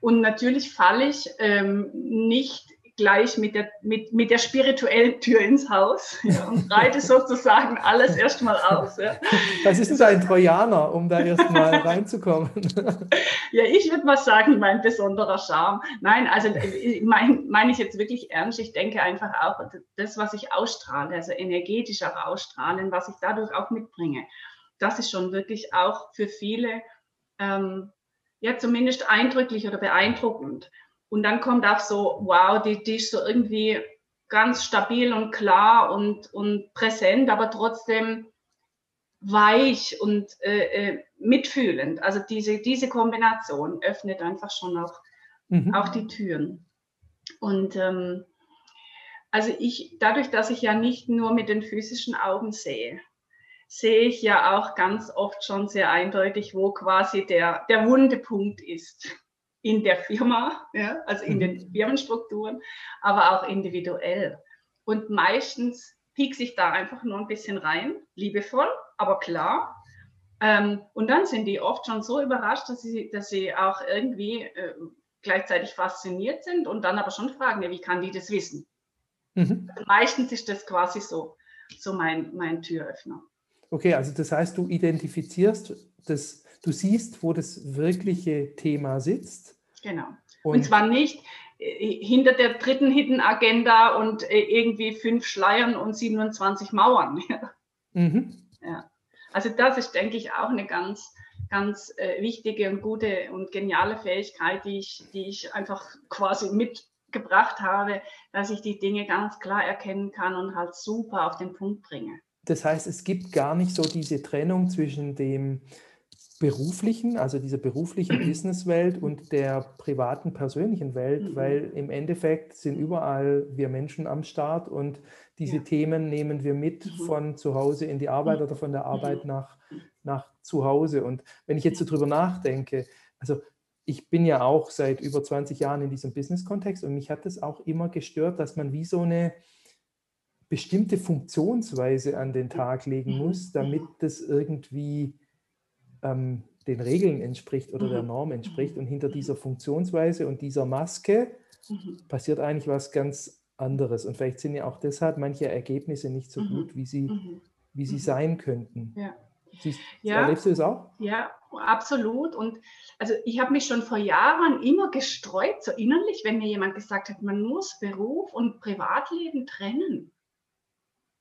S2: und natürlich falle ich ähm, nicht gleich mit der, mit, mit der spirituellen Tür ins Haus ja, und reite sozusagen alles erstmal aus. Ja.
S1: Was ist denn ein Trojaner, um da erstmal reinzukommen?
S2: ja, ich würde mal sagen, mein besonderer Charme. Nein, also äh, meine mein ich jetzt wirklich ernst. Ich denke einfach auch, das, was ich ausstrahle, also energetisch auch ausstrahlen, was ich dadurch auch mitbringe, das ist schon wirklich auch für viele ähm, ja zumindest eindrücklich oder beeindruckend. Und dann kommt auch so, wow, die, die ist so irgendwie ganz stabil und klar und, und präsent, aber trotzdem weich und äh, äh, mitfühlend. Also diese, diese Kombination öffnet einfach schon auch, mhm. auch die Türen. Und ähm, also ich, dadurch, dass ich ja nicht nur mit den physischen Augen sehe, sehe ich ja auch ganz oft schon sehr eindeutig, wo quasi der, der Wundepunkt ist in der Firma, ja, also in den mhm. Firmenstrukturen, aber auch individuell. Und meistens piekse ich da einfach nur ein bisschen rein, liebevoll, aber klar. Ähm, und dann sind die oft schon so überrascht, dass sie, dass sie auch irgendwie äh, gleichzeitig fasziniert sind und dann aber schon fragen, ja, wie kann die das wissen? Mhm. Meistens ist das quasi so, so mein, mein Türöffner.
S1: Okay, also das heißt, du identifizierst das, du siehst, wo das wirkliche Thema sitzt.
S2: Genau. Und, und zwar nicht äh, hinter der dritten Hidden Agenda und äh, irgendwie fünf Schleiern und 27 Mauern. Mhm. Ja. Also das ist, denke ich, auch eine ganz, ganz äh, wichtige und gute und geniale Fähigkeit, die ich, die ich einfach quasi mitgebracht habe, dass ich die Dinge ganz klar erkennen kann und halt super auf den Punkt bringe.
S1: Das heißt, es gibt gar nicht so diese Trennung zwischen dem beruflichen, also dieser beruflichen Businesswelt und der privaten, persönlichen Welt, mhm. weil im Endeffekt sind überall wir Menschen am Start und diese ja. Themen nehmen wir mit mhm. von zu Hause in die Arbeit oder von der mhm. Arbeit nach, nach zu Hause. Und wenn ich jetzt so drüber nachdenke, also ich bin ja auch seit über 20 Jahren in diesem Business-Kontext und mich hat es auch immer gestört, dass man wie so eine bestimmte Funktionsweise an den Tag legen muss, damit das irgendwie ähm, den Regeln entspricht oder der Norm entspricht. Und hinter dieser Funktionsweise und dieser Maske passiert eigentlich was ganz anderes. Und vielleicht sind ja auch deshalb manche Ergebnisse nicht so gut, wie sie, wie sie sein könnten. Ja. Siehst,
S2: ja, erlebst du das auch? Ja, absolut. Und also ich habe mich schon vor Jahren immer gestreut, so innerlich, wenn mir jemand gesagt hat, man muss Beruf und Privatleben trennen.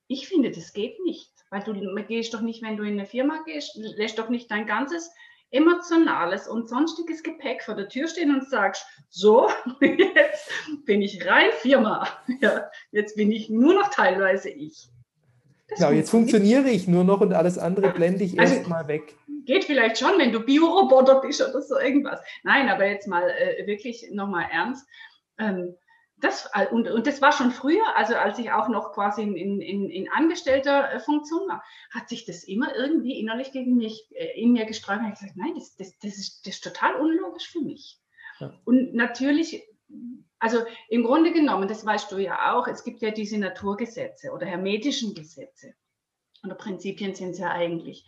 S2: Ich finde, das geht nicht. Weil du gehst doch nicht, wenn du in eine Firma gehst, lässt doch nicht dein ganzes emotionales und sonstiges Gepäck vor der Tür stehen und sagst, so, jetzt bin ich rein Firma. Ja, jetzt bin ich nur noch teilweise ich.
S1: Das genau, jetzt funktioniere ich nur noch und alles andere blende ich also, erstmal weg.
S2: Geht vielleicht schon, wenn du Bioroboter bist oder so irgendwas. Nein, aber jetzt mal äh, wirklich nochmal ernst. Ähm, das, äh, und, und das war schon früher, also als ich auch noch quasi in, in, in angestellter äh, Funktion war, hat sich das immer irgendwie innerlich gegen mich, äh, in mir gesträubt. Ich gesagt, nein, das, das, das, ist, das ist total unlogisch für mich. Ja. Und natürlich, also im Grunde genommen, das weißt du ja auch, es gibt ja diese Naturgesetze oder hermetischen Gesetze. Oder Prinzipien sind es ja eigentlich.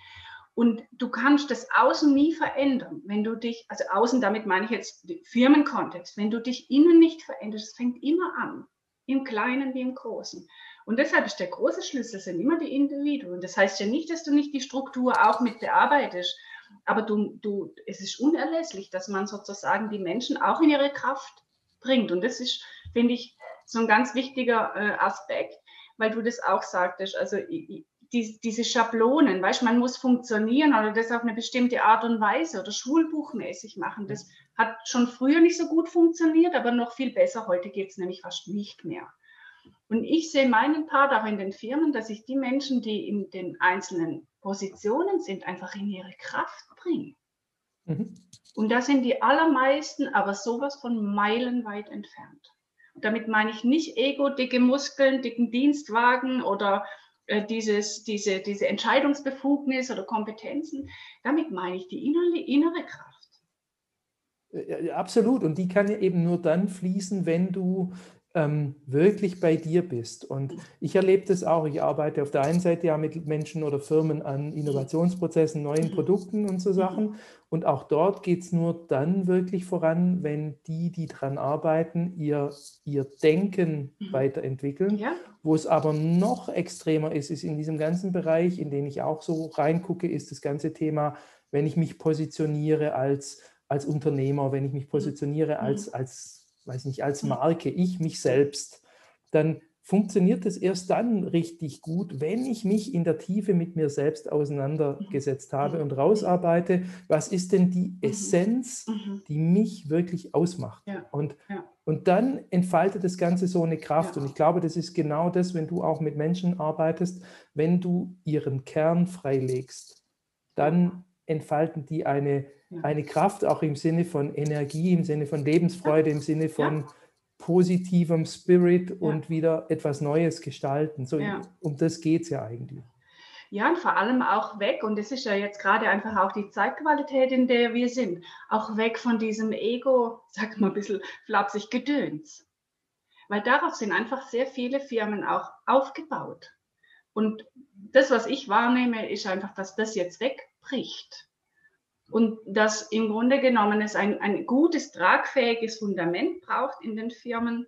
S2: Und du kannst das Außen nie verändern, wenn du dich, also Außen, damit meine ich jetzt Firmenkontext, wenn du dich innen nicht veränderst, es fängt immer an, im Kleinen wie im Großen. Und deshalb ist der große Schlüssel, sind immer die Individuen. Das heißt ja nicht, dass du nicht die Struktur auch mit bearbeitest, aber du, du, es ist unerlässlich, dass man sozusagen die Menschen auch in ihre Kraft bringt. Und das ist, finde ich, so ein ganz wichtiger äh, Aspekt, weil du das auch sagtest. Also ich, die, diese Schablonen, weißt man muss funktionieren oder das auf eine bestimmte Art und Weise oder schulbuchmäßig machen. Das hat schon früher nicht so gut funktioniert, aber noch viel besser. Heute geht es nämlich fast nicht mehr. Und ich sehe meinen Part auch in den Firmen, dass ich die Menschen, die in den einzelnen Positionen sind, einfach in ihre Kraft bringe. Mhm. Und da sind die allermeisten aber sowas von meilenweit entfernt. Und damit meine ich nicht Ego, dicke Muskeln, dicken Dienstwagen oder dieses, diese, diese Entscheidungsbefugnis oder Kompetenzen, damit meine ich die innere, innere Kraft.
S1: Ja, absolut. Und die kann ja eben nur dann fließen, wenn du ähm, wirklich bei dir bist. Und ich erlebe das auch. Ich arbeite auf der einen Seite ja mit Menschen oder Firmen an Innovationsprozessen, neuen Produkten und so Sachen. Und auch dort geht es nur dann wirklich voran, wenn die, die dran arbeiten, ihr, ihr Denken mhm. weiterentwickeln. Ja. Wo es aber noch extremer ist, ist in diesem ganzen Bereich, in den ich auch so reingucke, ist das ganze Thema, wenn ich mich positioniere als, als Unternehmer, wenn ich mich positioniere mhm. als, als weiß nicht, als Marke, ich mich selbst, dann funktioniert es erst dann richtig gut, wenn ich mich in der Tiefe mit mir selbst auseinandergesetzt habe und rausarbeite, was ist denn die mhm. Essenz, mhm. die mich wirklich ausmacht. Ja. Und, ja. und dann entfaltet das Ganze so eine Kraft. Ja. Und ich glaube, das ist genau das, wenn du auch mit Menschen arbeitest, wenn du ihren Kern freilegst, dann entfalten die eine eine Kraft auch im Sinne von Energie, im Sinne von Lebensfreude, im Sinne von positivem Spirit und wieder etwas Neues gestalten. So. Um das geht es ja eigentlich.
S2: Ja, und vor allem auch weg, und das ist ja jetzt gerade einfach auch die Zeitqualität, in der wir sind, auch weg von diesem Ego, sag mal ein bisschen flapsig, Gedöns. Weil darauf sind einfach sehr viele Firmen auch aufgebaut. Und das, was ich wahrnehme, ist einfach, dass das jetzt wegbricht. Und dass im Grunde genommen es ein, ein gutes, tragfähiges Fundament braucht in den Firmen.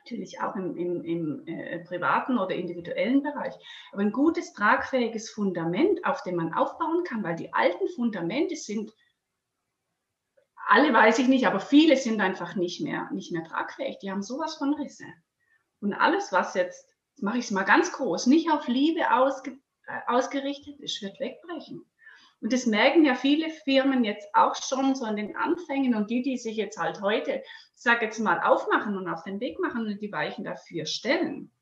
S2: natürlich auch im, im, im äh, privaten oder individuellen Bereich. Aber ein gutes, tragfähiges Fundament, auf dem man aufbauen kann, weil die alten Fundamente sind, alle weiß ich nicht, aber viele sind einfach nicht mehr, nicht mehr tragfähig. Die haben sowas von Risse. Und alles, was jetzt, jetzt mache ich es mal ganz groß, nicht auf Liebe ausge, äh, ausgerichtet ist, wird wegbrechen. Und das merken ja viele Firmen jetzt auch schon so an den Anfängen und die, die sich jetzt halt heute, sag jetzt mal, aufmachen und auf den Weg machen und die Weichen dafür stellen,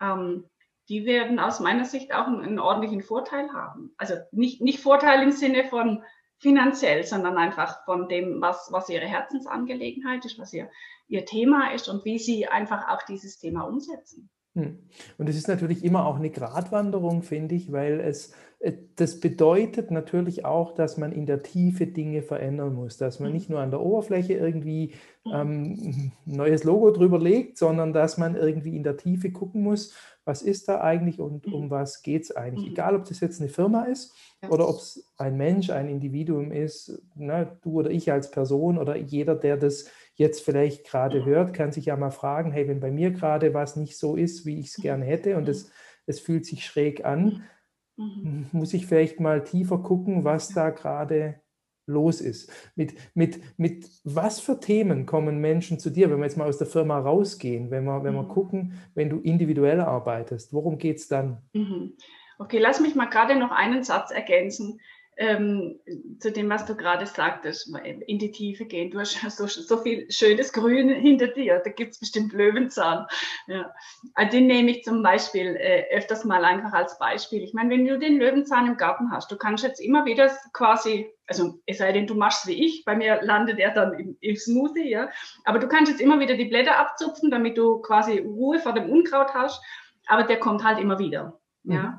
S2: ähm, die werden aus meiner Sicht auch einen, einen, ordentlichen Vorteil haben. Also nicht, nicht Vorteil im Sinne von finanziell, sondern einfach von dem, was, was ihre Herzensangelegenheit ist, was ihr, ihr Thema ist und wie sie einfach auch dieses Thema umsetzen.
S1: Hm. Und es ist natürlich immer auch eine Gratwanderung, finde ich, weil es äh, das bedeutet natürlich auch, dass man in der Tiefe Dinge verändern muss, dass man hm. nicht nur an der Oberfläche irgendwie hm. ähm, ein neues Logo drüber legt, sondern dass man irgendwie in der Tiefe gucken muss, was ist da eigentlich und um was geht es eigentlich. Egal, ob das jetzt eine Firma ist oder ob es ein Mensch, ein Individuum ist, ne, du oder ich als Person oder jeder, der das jetzt vielleicht gerade hört, kann sich ja mal fragen, hey, wenn bei mir gerade was nicht so ist, wie ich es gerne hätte und es, es fühlt sich schräg an, mhm. muss ich vielleicht mal tiefer gucken, was da gerade los ist. Mit, mit, mit was für Themen kommen Menschen zu dir, wenn wir jetzt mal aus der Firma rausgehen, wenn wir, wenn wir mhm. gucken, wenn du individuell arbeitest, worum geht es dann?
S2: Mhm. Okay, lass mich mal gerade noch einen Satz ergänzen ähm, zu dem, was du gerade sagtest, in die Tiefe gehen. Du hast so, so viel schönes Grün hinter dir, da gibt es bestimmt Löwenzahn. Ja. Also den nehme ich zum Beispiel äh, öfters mal einfach als Beispiel. Ich meine, wenn du den Löwenzahn im Garten hast, du kannst jetzt immer wieder quasi, also es sei denn, du machst wie ich, bei mir landet er dann im, im Smoothie, ja, aber du kannst jetzt immer wieder die Blätter abzupfen, damit du quasi Ruhe vor dem Unkraut hast, aber der kommt halt immer wieder. Ja. Mhm.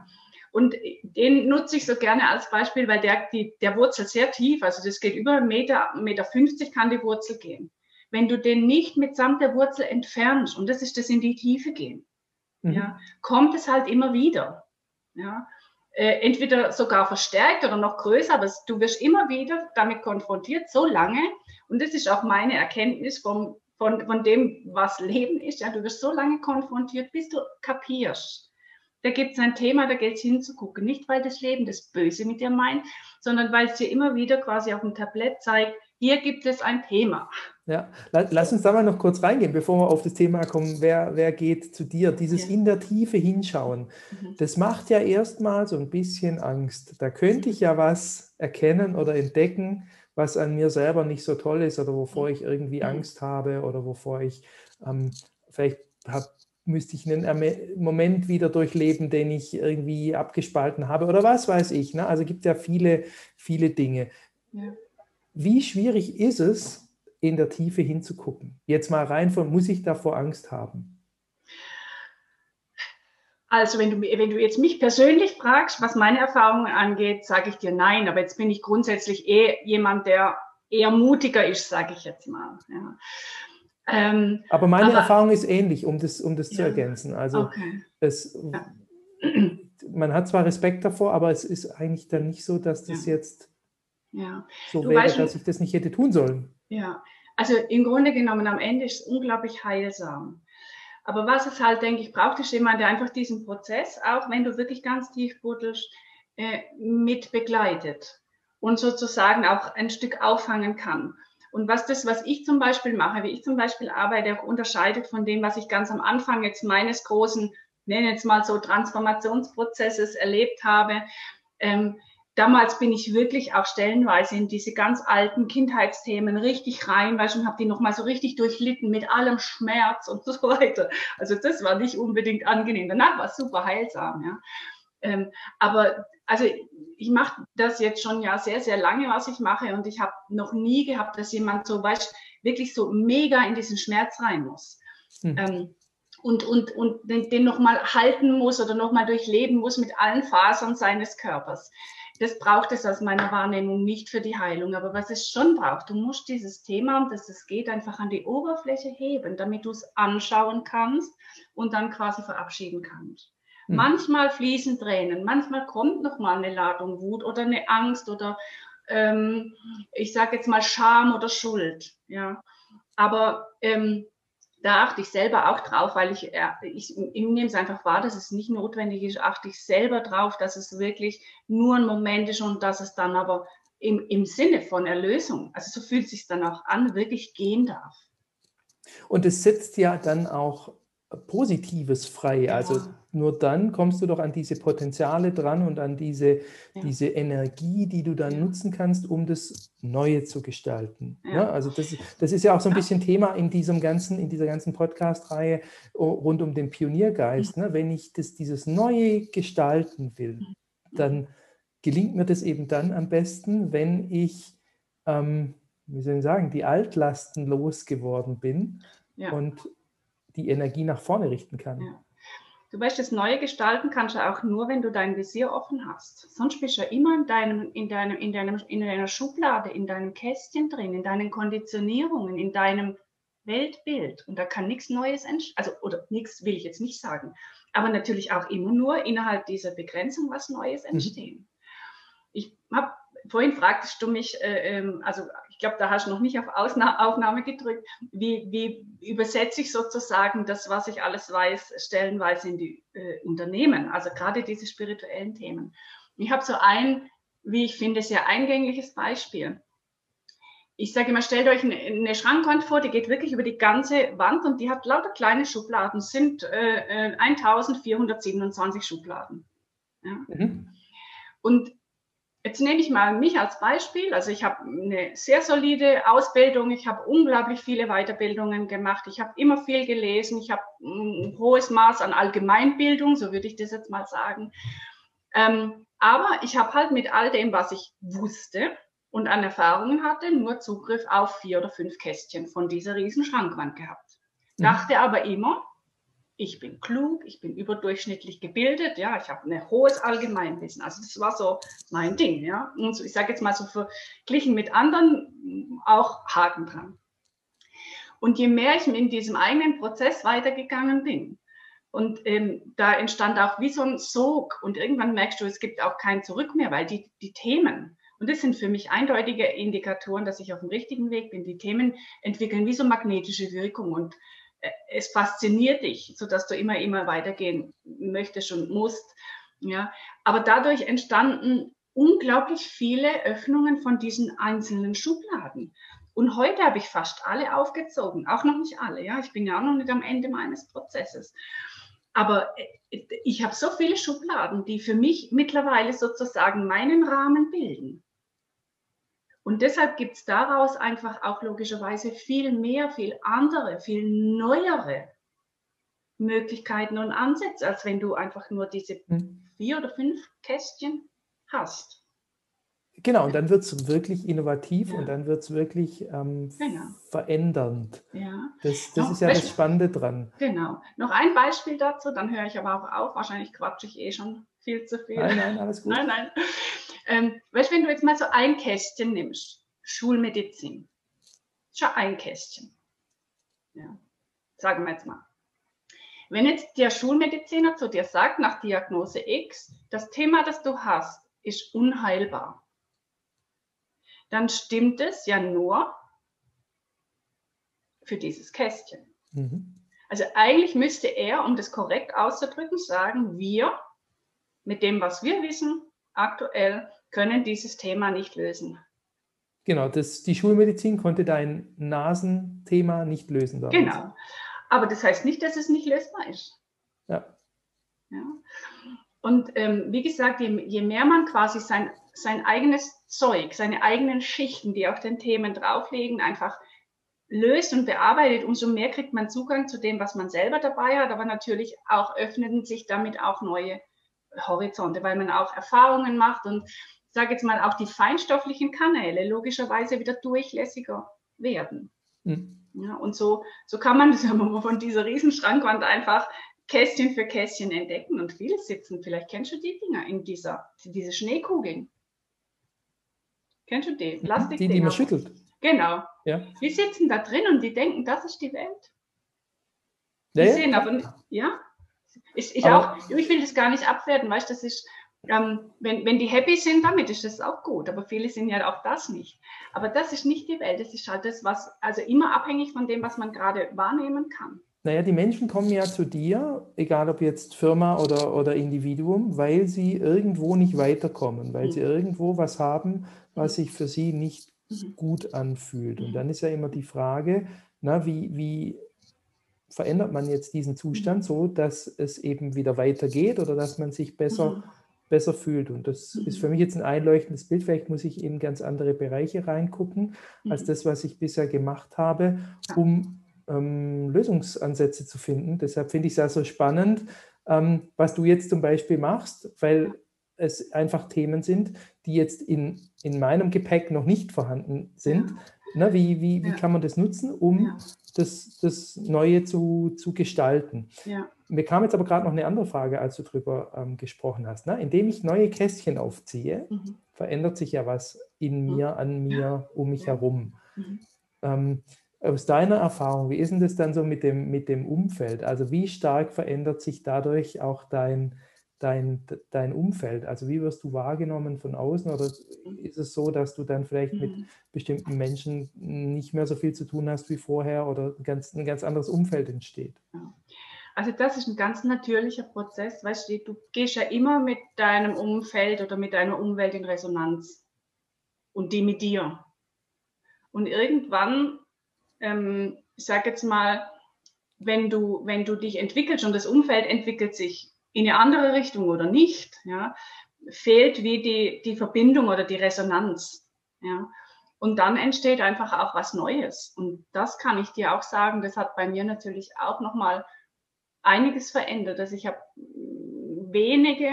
S2: Und den nutze ich so gerne als Beispiel, weil der, die, der Wurzel sehr tief, also das geht über 1,50 Meter, Meter 50 kann die Wurzel gehen. Wenn du den nicht mitsamt der Wurzel entfernst, und das ist das in die Tiefe gehen, mhm. ja, kommt es halt immer wieder. Ja. Äh, entweder sogar verstärkt oder noch größer, aber du wirst immer wieder damit konfrontiert, so lange, und das ist auch meine Erkenntnis vom, von, von dem, was Leben ist, ja, du wirst so lange konfrontiert, bis du kapierst da gibt es ein Thema, da geht es hinzugucken. Nicht, weil das Leben das Böse mit dir meint, sondern weil es dir immer wieder quasi auf dem Tablett zeigt, hier gibt es ein Thema.
S1: Ja, lass uns da mal noch kurz reingehen, bevor wir auf das Thema kommen, wer, wer geht zu dir. Dieses ja. in der Tiefe hinschauen, mhm. das macht ja erstmal so ein bisschen Angst. Da könnte ich ja was erkennen oder entdecken, was an mir selber nicht so toll ist oder wovor ich irgendwie mhm. Angst habe oder wovor ich ähm, vielleicht habe müsste ich einen Moment wieder durchleben, den ich irgendwie abgespalten habe oder was weiß ich. Ne? Also gibt ja viele, viele Dinge. Ja. Wie schwierig ist es, in der Tiefe hinzugucken? Jetzt mal rein von, muss ich davor Angst haben?
S2: Also wenn du, wenn du jetzt mich persönlich fragst, was meine Erfahrungen angeht, sage ich dir nein. Aber jetzt bin ich grundsätzlich eh jemand, der eher mutiger ist, sage ich jetzt mal. Ja.
S1: Ähm, aber meine aber, Erfahrung ist ähnlich, um das, um das ja, zu ergänzen. Also okay. es, ja. man hat zwar Respekt davor, aber es ist eigentlich dann nicht so, dass das ja. jetzt so du wäre, dass ich das nicht hätte tun sollen.
S2: Ja, also im Grunde genommen am Ende ist es unglaublich heilsam. Aber was es halt, denke ich, braucht, ist jemand, der einfach diesen Prozess, auch wenn du wirklich ganz tief buddelst, äh, mit begleitet und sozusagen auch ein Stück auffangen kann. Und was das, was ich zum Beispiel mache, wie ich zum Beispiel arbeite, auch unterscheidet von dem, was ich ganz am Anfang jetzt meines großen, nenne jetzt mal so Transformationsprozesses erlebt habe. Ähm, damals bin ich wirklich auch stellenweise in diese ganz alten Kindheitsthemen richtig rein, weil schon habe die nochmal so richtig durchlitten mit allem Schmerz und so weiter. Also das war nicht unbedingt angenehm. Danach war es super heilsam, ja. Ähm, aber also ich mache das jetzt schon ja sehr, sehr lange, was ich mache und ich habe noch nie gehabt, dass jemand so, weißt, wirklich so mega in diesen Schmerz rein muss. Hm. Ähm, und, und, und den, den nochmal halten muss oder nochmal durchleben muss mit allen Fasern seines Körpers. Das braucht es aus meiner Wahrnehmung nicht für die Heilung. Aber was es schon braucht, du musst dieses Thema, um das es geht, einfach an die Oberfläche heben, damit du es anschauen kannst und dann quasi verabschieden kannst. Hm. Manchmal fließen Tränen, manchmal kommt noch mal eine Ladung Wut oder eine Angst oder ähm, ich sage jetzt mal Scham oder Schuld. Ja, aber ähm, da achte ich selber auch drauf, weil ich, ich, ich nehme es einfach wahr, dass es nicht notwendig ist, achte ich selber drauf, dass es wirklich nur ein Moment ist und dass es dann aber im, im Sinne von Erlösung, also so fühlt es sich dann auch an, wirklich gehen darf.
S1: Und es setzt ja dann auch Positives frei. Ja. Also nur dann kommst du doch an diese Potenziale dran und an diese, ja. diese Energie, die du dann ja. nutzen kannst, um das Neue zu gestalten. Ja. also das, das ist ja auch so ein bisschen Thema in diesem ganzen, in dieser ganzen Podcast-Reihe rund um den Pioniergeist. Ne? Wenn ich das, dieses Neue gestalten will, dann gelingt mir das eben dann am besten, wenn ich, ähm, wie soll ich sagen, die Altlasten losgeworden bin und die Energie nach vorne richten kann. Ja.
S2: Du weißt, das Neue gestalten kannst du auch nur, wenn du dein Visier offen hast. Sonst bist du ja immer in, deinem, in, deinem, in, deinem, in deiner Schublade, in deinem Kästchen drin, in deinen Konditionierungen, in deinem Weltbild. Und da kann nichts Neues entstehen. Also, oder nichts will ich jetzt nicht sagen. Aber natürlich auch immer nur innerhalb dieser Begrenzung was Neues mhm. entstehen. Mhm. Ich habe vorhin fragtest du mich, äh, ähm, also ich glaube, da hast du noch nicht auf Ausna Aufnahme gedrückt, wie, wie übersetze ich sozusagen das, was ich alles weiß, stellenweise in die äh, Unternehmen, also gerade diese spirituellen Themen. Ich habe so ein, wie ich finde, sehr eingängliches Beispiel. Ich sage immer, stellt euch eine, eine Schrankwand vor, die geht wirklich über die ganze Wand und die hat lauter kleine Schubladen, sind äh, 1427 äh, Schubladen. Ja? Mhm. Und Jetzt nehme ich mal mich als Beispiel. Also ich habe eine sehr solide Ausbildung, ich habe unglaublich viele Weiterbildungen gemacht, ich habe immer viel gelesen, ich habe ein hohes Maß an Allgemeinbildung, so würde ich das jetzt mal sagen. Ähm, aber ich habe halt mit all dem, was ich wusste und an Erfahrungen hatte, nur Zugriff auf vier oder fünf Kästchen von dieser riesen Schrankwand gehabt. Mhm. Dachte aber immer, ich bin klug, ich bin überdurchschnittlich gebildet, ja, ich habe ein hohes Allgemeinwissen. Also das war so mein Ding, ja. Und so, ich sage jetzt mal so verglichen mit anderen auch Haken dran. Und je mehr ich in diesem eigenen Prozess weitergegangen bin, und ähm, da entstand auch wie so ein Sog. Und irgendwann merkst du, es gibt auch kein Zurück mehr, weil die, die Themen, und das sind für mich eindeutige Indikatoren, dass ich auf dem richtigen Weg bin, die Themen entwickeln wie so magnetische Wirkung. Und es fasziniert dich, sodass du immer, immer weitergehen möchtest und musst. Ja, aber dadurch entstanden unglaublich viele Öffnungen von diesen einzelnen Schubladen. Und heute habe ich fast alle aufgezogen, auch noch nicht alle. Ja, ich bin ja auch noch nicht am Ende meines Prozesses. Aber äh, ich habe so viele Schubladen, die für mich mittlerweile sozusagen meinen Rahmen bilden. Und deshalb gibt es daraus einfach auch logischerweise viel mehr, viel andere, viel neuere Möglichkeiten und Ansätze, als wenn du einfach nur diese hm. vier oder fünf Kästchen hast.
S1: Genau, und dann wird es wirklich innovativ ja. und dann wird es wirklich ähm, genau. verändernd. Ja. Das, das ist ja das Spannende dran.
S2: Genau. Noch ein Beispiel dazu, dann höre ich aber auch auf. Wahrscheinlich quatsche ich eh schon viel zu viel.
S1: Nein, nein, alles gut.
S2: Nein, nein. Ähm, weißt du, wenn du jetzt mal so ein Kästchen nimmst, Schulmedizin, schon ein Kästchen. Ja, sagen wir jetzt mal. Wenn jetzt der Schulmediziner zu dir sagt, nach Diagnose X, das Thema, das du hast, ist unheilbar, dann stimmt es ja nur für dieses Kästchen. Mhm. Also eigentlich müsste er, um das korrekt auszudrücken, sagen, wir mit dem, was wir wissen, aktuell können dieses Thema nicht lösen.
S1: Genau, das, die Schulmedizin konnte dein Nasenthema nicht lösen.
S2: Damals. Genau. Aber das heißt nicht, dass es nicht lösbar ist.
S1: Ja.
S2: ja. Und ähm, wie gesagt, je, je, mehr man quasi sein, sein eigenes Zeug, seine eigenen Schichten, die auf den Themen drauflegen, einfach löst und bearbeitet, umso mehr kriegt man Zugang zu dem, was man selber dabei hat. Aber natürlich auch öffnen sich damit auch neue Horizonte, weil man auch Erfahrungen macht und sage jetzt mal auch die feinstofflichen Kanäle logischerweise wieder durchlässiger werden. Mhm. Ja, und so, so kann man von dieser Riesenschrankwand einfach Kästchen für Kästchen entdecken und viele sitzen, vielleicht kennst du die Dinger in dieser, diese Schneekugeln. Kennst du die?
S1: Plastik die, die man schüttelt.
S2: Genau. Ja. Die sitzen da drin und die denken, das ist die Welt. Die ja, sehen aber, ja, ich, ich auch, ich will das gar nicht abwerten, weißt das ist, ähm, wenn, wenn die happy sind damit, ist das auch gut. Aber viele sind ja auch das nicht. Aber das ist nicht die Welt. Das ist halt das, was, also immer abhängig von dem, was man gerade wahrnehmen kann.
S1: Naja, die Menschen kommen ja zu dir, egal ob jetzt Firma oder, oder Individuum, weil sie irgendwo nicht weiterkommen, weil mhm. sie irgendwo was haben, was sich für sie nicht mhm. gut anfühlt. Und mhm. dann ist ja immer die Frage, na, wie, wie verändert man jetzt diesen Zustand mhm. so, dass es eben wieder weitergeht oder dass man sich besser mhm besser fühlt. Und das mhm. ist für mich jetzt ein einleuchtendes Bild. Vielleicht muss ich in ganz andere Bereiche reingucken, mhm. als das, was ich bisher gemacht habe, um ähm, Lösungsansätze zu finden. Deshalb finde ich es ja so spannend, ähm, was du jetzt zum Beispiel machst, weil es einfach Themen sind, die jetzt in, in meinem Gepäck noch nicht vorhanden sind. Ja. Na, wie wie, wie ja. kann man das nutzen, um. Das, das Neue zu, zu gestalten? Ja. Mir kam jetzt aber gerade noch eine andere Frage, als du darüber ähm, gesprochen hast. Ne? Indem ich neue Kästchen aufziehe, mhm. verändert sich ja was in mhm. mir, an mir, um mich herum. Mhm. Ähm, aus deiner Erfahrung, wie ist denn das dann so mit dem, mit dem Umfeld? Also wie stark verändert sich dadurch auch dein, dein, dein Umfeld? Also wie wirst du wahrgenommen von außen? Oder ist es so, dass du dann vielleicht mit mhm. bestimmten Menschen nicht mehr so viel zu tun hast wie vorher oder ein ganz, ein ganz anderes Umfeld entsteht?
S2: Also das ist ein ganz natürlicher Prozess. Weißt du, du gehst ja immer mit deinem Umfeld oder mit deiner Umwelt in Resonanz und die mit dir. Und irgendwann, ähm, ich sage jetzt mal, wenn du, wenn du dich entwickelst und das Umfeld entwickelt sich in eine andere Richtung oder nicht, ja, fehlt wie die, die Verbindung oder die Resonanz. Ja. Und dann entsteht einfach auch was Neues. Und das kann ich dir auch sagen, das hat bei mir natürlich auch nochmal einiges verändert. Also ich habe wenige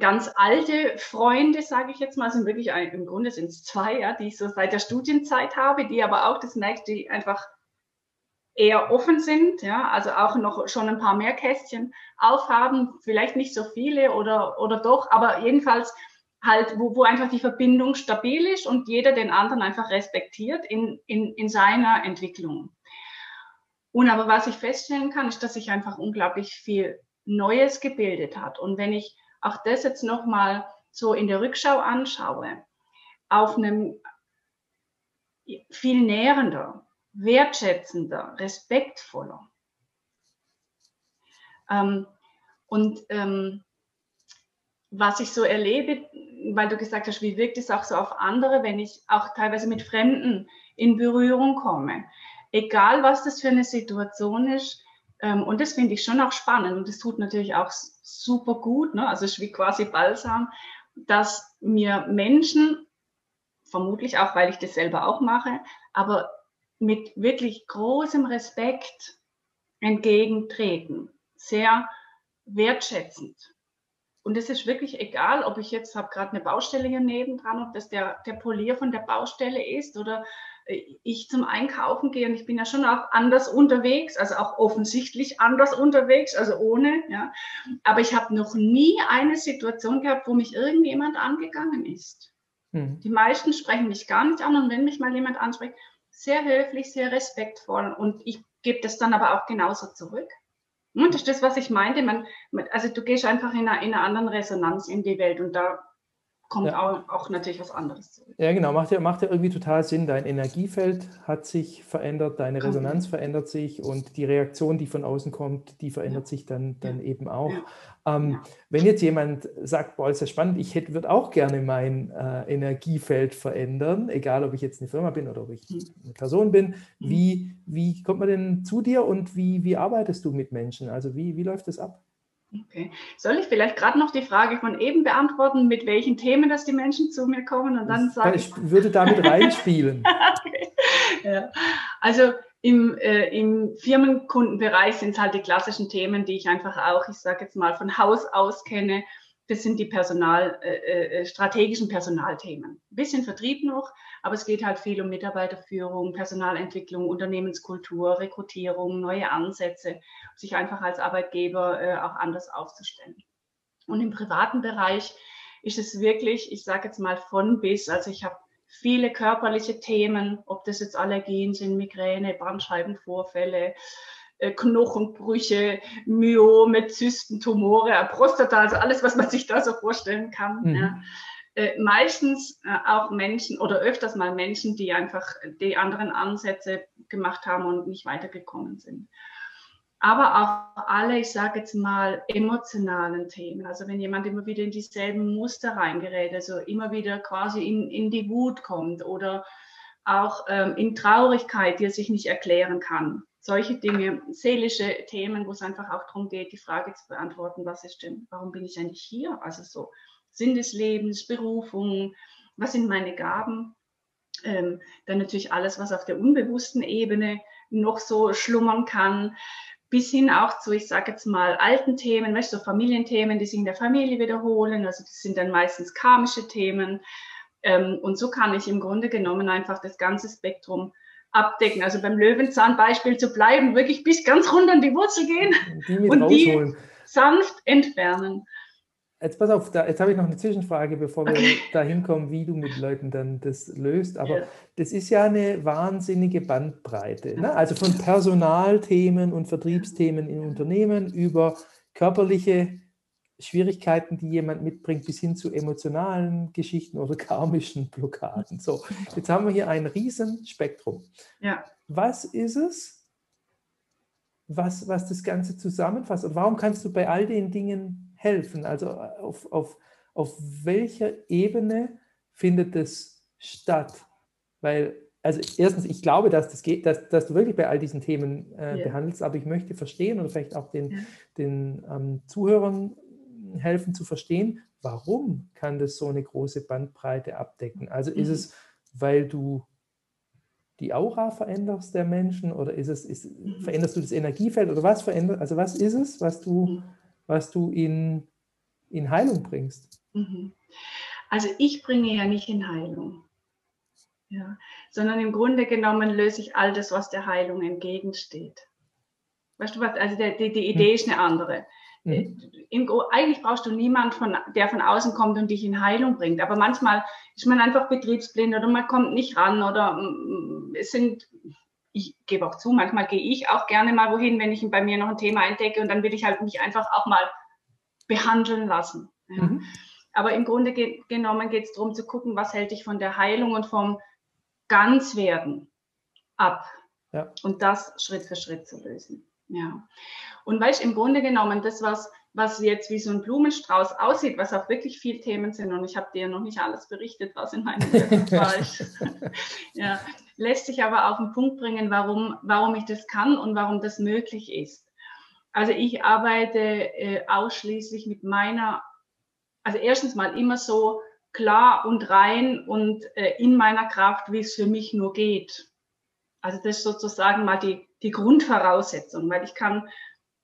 S2: ganz alte Freunde, sage ich jetzt mal, sind wirklich ein, im Grunde sind es zwei, ja, die ich so seit der Studienzeit habe, die aber auch, das merkt, die einfach eher offen sind, ja, also auch noch schon ein paar mehr Kästchen aufhaben, vielleicht nicht so viele oder, oder doch, aber jedenfalls halt, wo, wo einfach die Verbindung stabil ist und jeder den anderen einfach respektiert in, in, in seiner Entwicklung. Und aber was ich feststellen kann, ist, dass sich einfach unglaublich viel Neues gebildet hat. Und wenn ich auch das jetzt nochmal so in der Rückschau anschaue, auf einem viel nährender, wertschätzender, respektvoller. Ähm, und ähm, was ich so erlebe, weil du gesagt hast, wie wirkt es auch so auf andere, wenn ich auch teilweise mit Fremden in Berührung komme egal was das für eine Situation ist. Ähm, und das finde ich schon auch spannend und das tut natürlich auch super gut. Ne? Also es ist wie quasi Balsam, dass mir Menschen, vermutlich auch, weil ich das selber auch mache, aber mit wirklich großem Respekt entgegentreten. Sehr wertschätzend. Und es ist wirklich egal, ob ich jetzt habe gerade eine Baustelle hier nebendran, ob das der, der Polier von der Baustelle ist oder ich zum Einkaufen gehe und ich bin ja schon auch anders unterwegs, also auch offensichtlich anders unterwegs, also ohne, ja. Aber ich habe noch nie eine Situation gehabt, wo mich irgendjemand angegangen ist. Hm. Die meisten sprechen mich gar nicht an und wenn mich mal jemand anspricht, sehr höflich, sehr respektvoll und ich gebe das dann aber auch genauso zurück. Und das ist das, was ich meinte. Man, also du gehst einfach in einer, in einer anderen Resonanz in die Welt und da kommt ja. auch, auch, natürlich was anderes zurück.
S1: Ja, genau, macht ja, macht ja irgendwie total Sinn. Dein Energiefeld hat sich verändert, deine Resonanz okay. verändert sich und die Reaktion, die von außen kommt, die verändert ja. sich dann, dann ja. eben auch. Ähm, wenn jetzt jemand sagt, boah, ist ja spannend, ich würde auch gerne mein äh, Energiefeld verändern, egal ob ich jetzt eine Firma bin oder ob ich mhm. eine Person bin, mhm. wie, wie kommt man denn zu dir und wie, wie arbeitest du mit Menschen? Also wie, wie läuft das ab?
S2: Okay. Soll ich vielleicht gerade noch die Frage von eben beantworten, mit welchen Themen dass die Menschen zu mir kommen und dann sagen.
S1: Ich würde damit reinspielen.
S2: okay. ja. Also im, äh, im Firmenkundenbereich sind es halt die klassischen Themen, die ich einfach auch, ich sage jetzt mal, von Haus aus kenne. Das sind die Personal, äh, äh, strategischen Personalthemen. Ein bisschen Vertrieb noch, aber es geht halt viel um Mitarbeiterführung, Personalentwicklung, Unternehmenskultur, Rekrutierung, neue Ansätze, sich einfach als Arbeitgeber äh, auch anders aufzustellen. Und im privaten Bereich ist es wirklich, ich sage jetzt mal von bis, also ich habe viele körperliche Themen, ob das jetzt Allergien sind, Migräne, Bandscheibenvorfälle, äh, Knochenbrüche, Myome, Zysten, Tumore, Prostata, also alles, was man sich da so vorstellen kann. Mhm. Ja. Äh, meistens äh, auch Menschen oder öfters mal Menschen, die einfach die anderen Ansätze gemacht haben und nicht weitergekommen sind. Aber auch alle, ich sage jetzt mal, emotionalen Themen. Also wenn jemand immer wieder in dieselben Muster reingerät, also immer wieder quasi in, in die Wut kommt oder auch ähm, in Traurigkeit, die er sich nicht erklären kann. Solche Dinge, seelische Themen, wo es einfach auch darum geht, die Frage zu beantworten, was ist denn, warum bin ich eigentlich hier? Also so Sinn des Lebens, Berufung, was sind meine Gaben? Ähm, dann natürlich alles, was auf der unbewussten Ebene noch so schlummern kann, bis hin auch zu, ich sage jetzt mal, alten Themen, weißt du, so Familienthemen, die sich in der Familie wiederholen. Also das sind dann meistens karmische Themen. Ähm, und so kann ich im Grunde genommen einfach das ganze Spektrum abdecken. Also beim Löwenzahnbeispiel zu bleiben, wirklich bis ganz runter an die Wurzel gehen die und rausholen. die sanft entfernen.
S1: Jetzt pass auf, da, jetzt habe ich noch eine Zwischenfrage, bevor wir okay. da hinkommen, wie du mit Leuten dann das löst. Aber ja. das ist ja eine wahnsinnige Bandbreite. Ne? Also von Personalthemen und Vertriebsthemen in Unternehmen über körperliche Schwierigkeiten, die jemand mitbringt, bis hin zu emotionalen Geschichten oder karmischen Blockaden. So, jetzt haben wir hier ein Riesenspektrum. Ja. Was ist es, was, was das Ganze zusammenfasst? Und warum kannst du bei all den Dingen helfen? Also auf, auf, auf welcher Ebene findet es statt? Weil, also erstens, ich glaube, dass das geht, dass, dass du wirklich bei all diesen Themen äh, yeah. behandelst, aber ich möchte verstehen oder vielleicht auch den, ja. den ähm, Zuhörern helfen zu verstehen, warum kann das so eine große Bandbreite abdecken? Also ist mhm. es, weil du die Aura veränderst der Menschen oder ist es, ist, mhm. veränderst du das Energiefeld oder was verändert, also was ist es, was du, mhm. was du in, in Heilung bringst?
S2: Also ich bringe ja nicht in Heilung, ja, sondern im Grunde genommen löse ich all das, was der Heilung entgegensteht. Weißt du was, also die, die Idee hm. ist eine andere. Mhm. Im, eigentlich brauchst du niemanden, von, der von außen kommt und dich in Heilung bringt. Aber manchmal ist man einfach betriebsblind oder man kommt nicht ran oder mm, es sind, ich gebe auch zu, manchmal gehe ich auch gerne mal wohin, wenn ich bei mir noch ein Thema entdecke und dann will ich halt mich einfach auch mal behandeln lassen. Ja. Mhm. Aber im Grunde ge genommen geht es darum zu gucken, was hält dich von der Heilung und vom Ganzwerden ab. Ja. Und das Schritt für Schritt zu lösen. Ja. Und weißt im Grunde genommen, das, was, was jetzt wie so ein Blumenstrauß aussieht, was auch wirklich viele Themen sind, und ich habe dir noch nicht alles berichtet, was in meinem Buch war, ja, lässt sich aber auf den Punkt bringen, warum, warum ich das kann und warum das möglich ist. Also ich arbeite äh, ausschließlich mit meiner, also erstens mal immer so klar und rein und äh, in meiner Kraft, wie es für mich nur geht. Also das ist sozusagen mal die, die Grundvoraussetzung, weil ich kann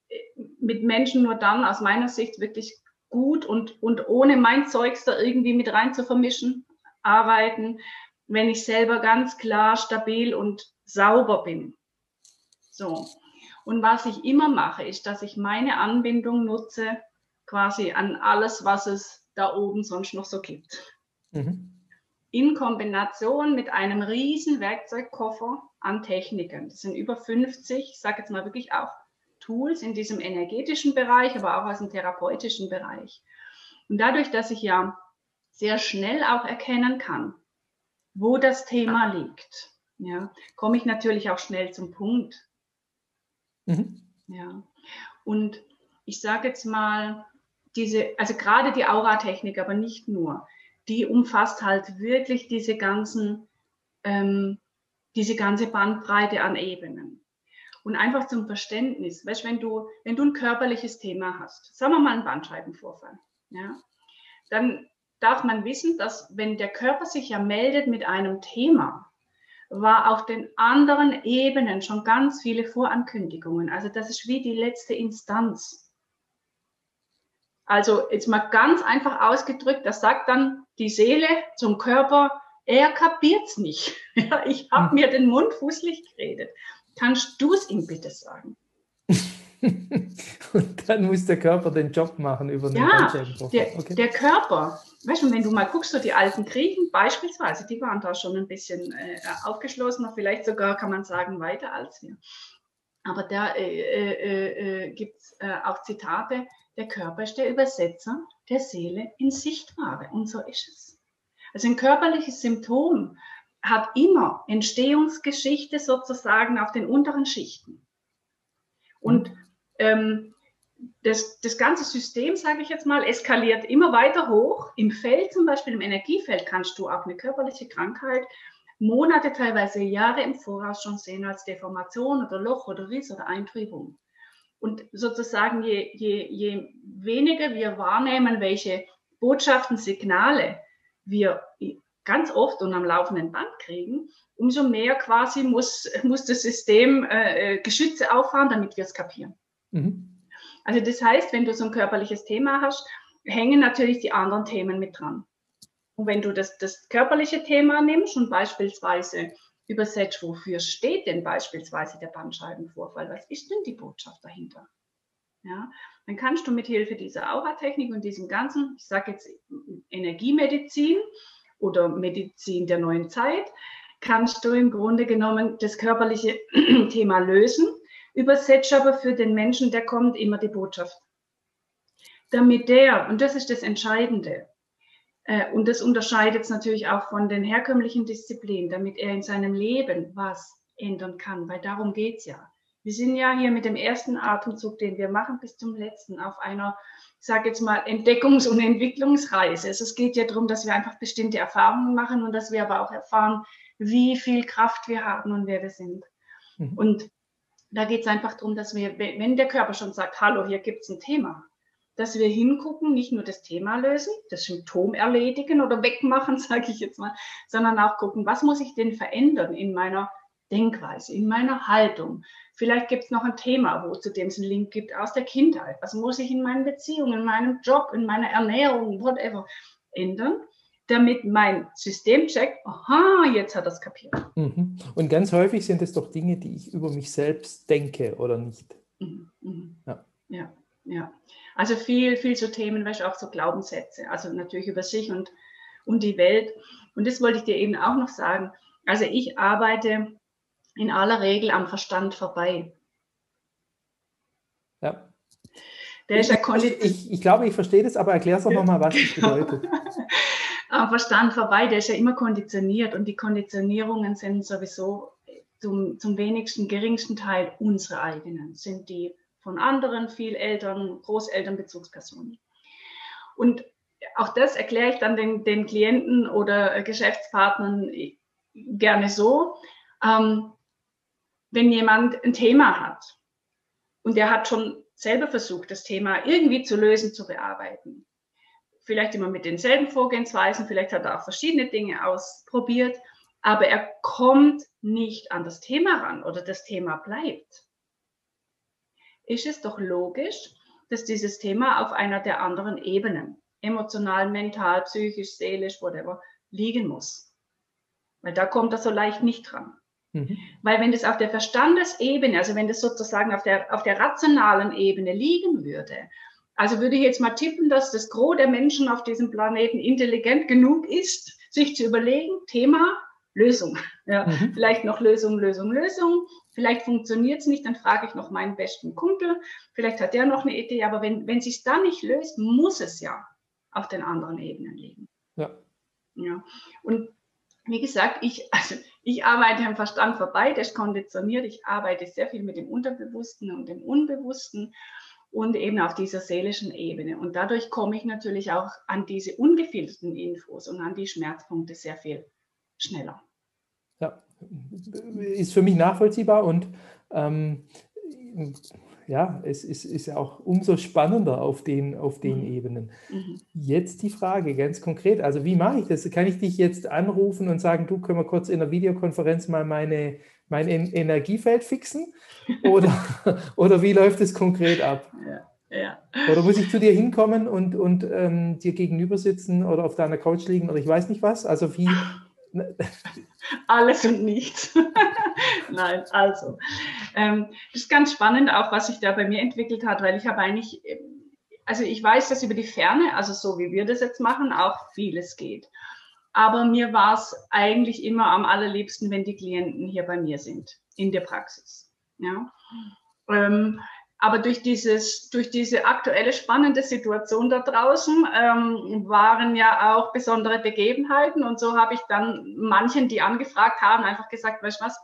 S2: äh, mit Menschen nur dann aus meiner Sicht wirklich gut und, und ohne mein Zeugs da irgendwie mit rein zu vermischen, arbeiten, wenn ich selber ganz klar, stabil und sauber bin. So. Und was ich immer mache, ist, dass ich meine Anbindung nutze, quasi an alles, was es da oben sonst noch so gibt. Mhm. In Kombination mit einem riesen Werkzeugkoffer an Techniken. Das sind über 50, ich sage jetzt mal wirklich auch Tools in diesem energetischen Bereich, aber auch aus dem therapeutischen Bereich. Und dadurch, dass ich ja sehr schnell auch erkennen kann, wo das Thema liegt, ja, komme ich natürlich auch schnell zum Punkt. Mhm. Ja. Und ich sage jetzt mal, diese, also gerade die Auratechnik, aber nicht nur, die umfasst halt wirklich diese ganzen ähm, diese ganze Bandbreite an Ebenen. Und einfach zum Verständnis, weißt, wenn du, wenn du ein körperliches Thema hast, sagen wir mal einen Bandscheibenvorfall, ja, dann darf man wissen, dass wenn der Körper sich ja meldet mit einem Thema, war auf den anderen Ebenen schon ganz viele Vorankündigungen. Also das ist wie die letzte Instanz. Also jetzt mal ganz einfach ausgedrückt, das sagt dann die Seele zum Körper, er kapiert's nicht. Ja, ich habe hm. mir den Mund fußlich geredet. Kannst du es ihm bitte sagen?
S1: Und dann muss der Körper den Job machen über den
S2: Ja, der, okay. der, Körper. Weißt du, wenn du mal guckst, so die alten Griechen beispielsweise, die waren da schon ein bisschen äh, aufgeschlossener, vielleicht sogar kann man sagen weiter als wir. aber da äh, äh, äh gibt es äh, auch Zitate, der Körper ist der Übersetzer der Seele in Sichtbare und so ist es. Also ein körperliches Symptom hat immer Entstehungsgeschichte sozusagen auf den unteren Schichten. Und ähm, das, das ganze System, sage ich jetzt mal, eskaliert immer weiter hoch. Im Feld, zum Beispiel im Energiefeld, kannst du auch eine körperliche Krankheit Monate, teilweise Jahre im Voraus schon sehen als Deformation oder Loch oder Riss oder Eintrübung. Und sozusagen, je, je, je weniger wir wahrnehmen, welche Botschaften, Signale wir ganz oft und am laufenden Band kriegen, umso mehr quasi muss, muss das System äh, äh Geschütze auffahren, damit wir es kapieren. Mhm. Also das heißt, wenn du so ein körperliches Thema hast, hängen natürlich die anderen Themen mit dran. Und wenn du das, das körperliche Thema nimmst und beispielsweise übersetzt, wofür steht denn beispielsweise der Bandscheibenvorfall? Was ist denn die Botschaft dahinter? Ja, dann kannst du mit Hilfe dieser Aura-Technik und diesem ganzen, ich sage jetzt Energiemedizin oder Medizin der neuen Zeit, kannst du im Grunde genommen das körperliche Thema lösen, übersetzt aber für den Menschen, der kommt, immer die Botschaft. Damit der, und das ist das Entscheidende, und das unterscheidet es natürlich auch von den herkömmlichen Disziplinen, damit er in seinem Leben was ändern kann, weil darum geht es ja. Wir sind ja hier mit dem ersten Atemzug, den wir machen, bis zum letzten auf einer, ich sage jetzt mal, Entdeckungs- und Entwicklungsreise. Also es geht ja darum, dass wir einfach bestimmte Erfahrungen machen und dass wir aber auch erfahren, wie viel Kraft wir haben und wer wir sind. Mhm. Und da geht es einfach darum, dass wir, wenn der Körper schon sagt, hallo, hier gibt es ein Thema, dass wir hingucken, nicht nur das Thema lösen, das Symptom erledigen oder wegmachen, sage ich jetzt mal, sondern auch gucken, was muss ich denn verändern in meiner Denkweise, in meiner Haltung. Vielleicht gibt es noch ein Thema, wo zu dem es einen Link gibt aus der Kindheit. Was muss ich in meinen Beziehungen, in meinem Job, in meiner Ernährung, whatever, ändern, damit mein System checkt, aha, jetzt hat er es kapiert.
S1: Mhm. Und ganz häufig sind es doch Dinge, die ich über mich selbst denke oder nicht.
S2: Mhm. Mhm. Ja. ja, ja. Also viel, viel zu Themen, weißt auch so Glaubenssätze, also natürlich über sich und, und die Welt. Und das wollte ich dir eben auch noch sagen. Also ich arbeite in aller Regel am Verstand vorbei.
S1: Ja. Der ist ja ich, ich, ich glaube, ich verstehe das, aber erklär es doch nochmal, was das bedeutet.
S2: am Verstand vorbei, der ist ja immer konditioniert und die Konditionierungen sind sowieso zum, zum wenigsten, geringsten Teil unsere eigenen, sind die von anderen, viel Eltern, Großeltern, Bezugspersonen. Und auch das erkläre ich dann den, den Klienten oder Geschäftspartnern gerne so. Ähm, wenn jemand ein Thema hat und der hat schon selber versucht, das Thema irgendwie zu lösen, zu bearbeiten, vielleicht immer mit denselben Vorgehensweisen, vielleicht hat er auch verschiedene Dinge ausprobiert, aber er kommt nicht an das Thema ran oder das Thema bleibt ist es doch logisch, dass dieses Thema auf einer der anderen Ebenen, emotional, mental, psychisch, seelisch, whatever, liegen muss. Weil da kommt er so leicht nicht dran. Mhm. Weil wenn das auf der Verstandesebene, also wenn das sozusagen auf der, auf der rationalen Ebene liegen würde, also würde ich jetzt mal tippen, dass das Gros der Menschen auf diesem Planeten intelligent genug ist, sich zu überlegen, Thema, Lösung. Ja, mhm. Vielleicht noch Lösung, Lösung, Lösung. Vielleicht funktioniert es nicht, dann frage ich noch meinen besten Kumpel. Vielleicht hat der noch eine Idee, aber wenn, wenn sich da nicht löst, muss es ja auf den anderen Ebenen liegen. Ja. ja. Und wie gesagt, ich, also ich arbeite am Verstand vorbei, der ist konditioniert. Ich arbeite sehr viel mit dem Unterbewussten und dem Unbewussten und eben auf dieser seelischen Ebene. Und dadurch komme ich natürlich auch an diese ungefilterten Infos und an die Schmerzpunkte sehr viel schneller.
S1: Ja, ist für mich nachvollziehbar und ähm, ja, es ist, ist ja auch umso spannender auf den, auf den mhm. Ebenen. Mhm. Jetzt die Frage ganz konkret, also wie mache ich das? Kann ich dich jetzt anrufen und sagen, du können wir kurz in der Videokonferenz mal meine, mein Energiefeld fixen? Oder, oder wie läuft es konkret ab? Ja. Ja. Oder muss ich zu dir hinkommen und, und ähm, dir gegenüber sitzen oder auf deiner Couch liegen oder ich weiß nicht was? Also wie,
S2: Alles und nichts. Nein, also. Ähm, das ist ganz spannend auch, was sich da bei mir entwickelt hat, weil ich habe eigentlich, also ich weiß, dass über die Ferne, also so wie wir das jetzt machen, auch vieles geht. Aber mir war es eigentlich immer am allerliebsten, wenn die Klienten hier bei mir sind, in der Praxis. Ja. Ähm, aber durch, dieses, durch diese aktuelle spannende Situation da draußen ähm, waren ja auch besondere Begebenheiten. Und so habe ich dann manchen, die angefragt haben, einfach gesagt, weißt du was,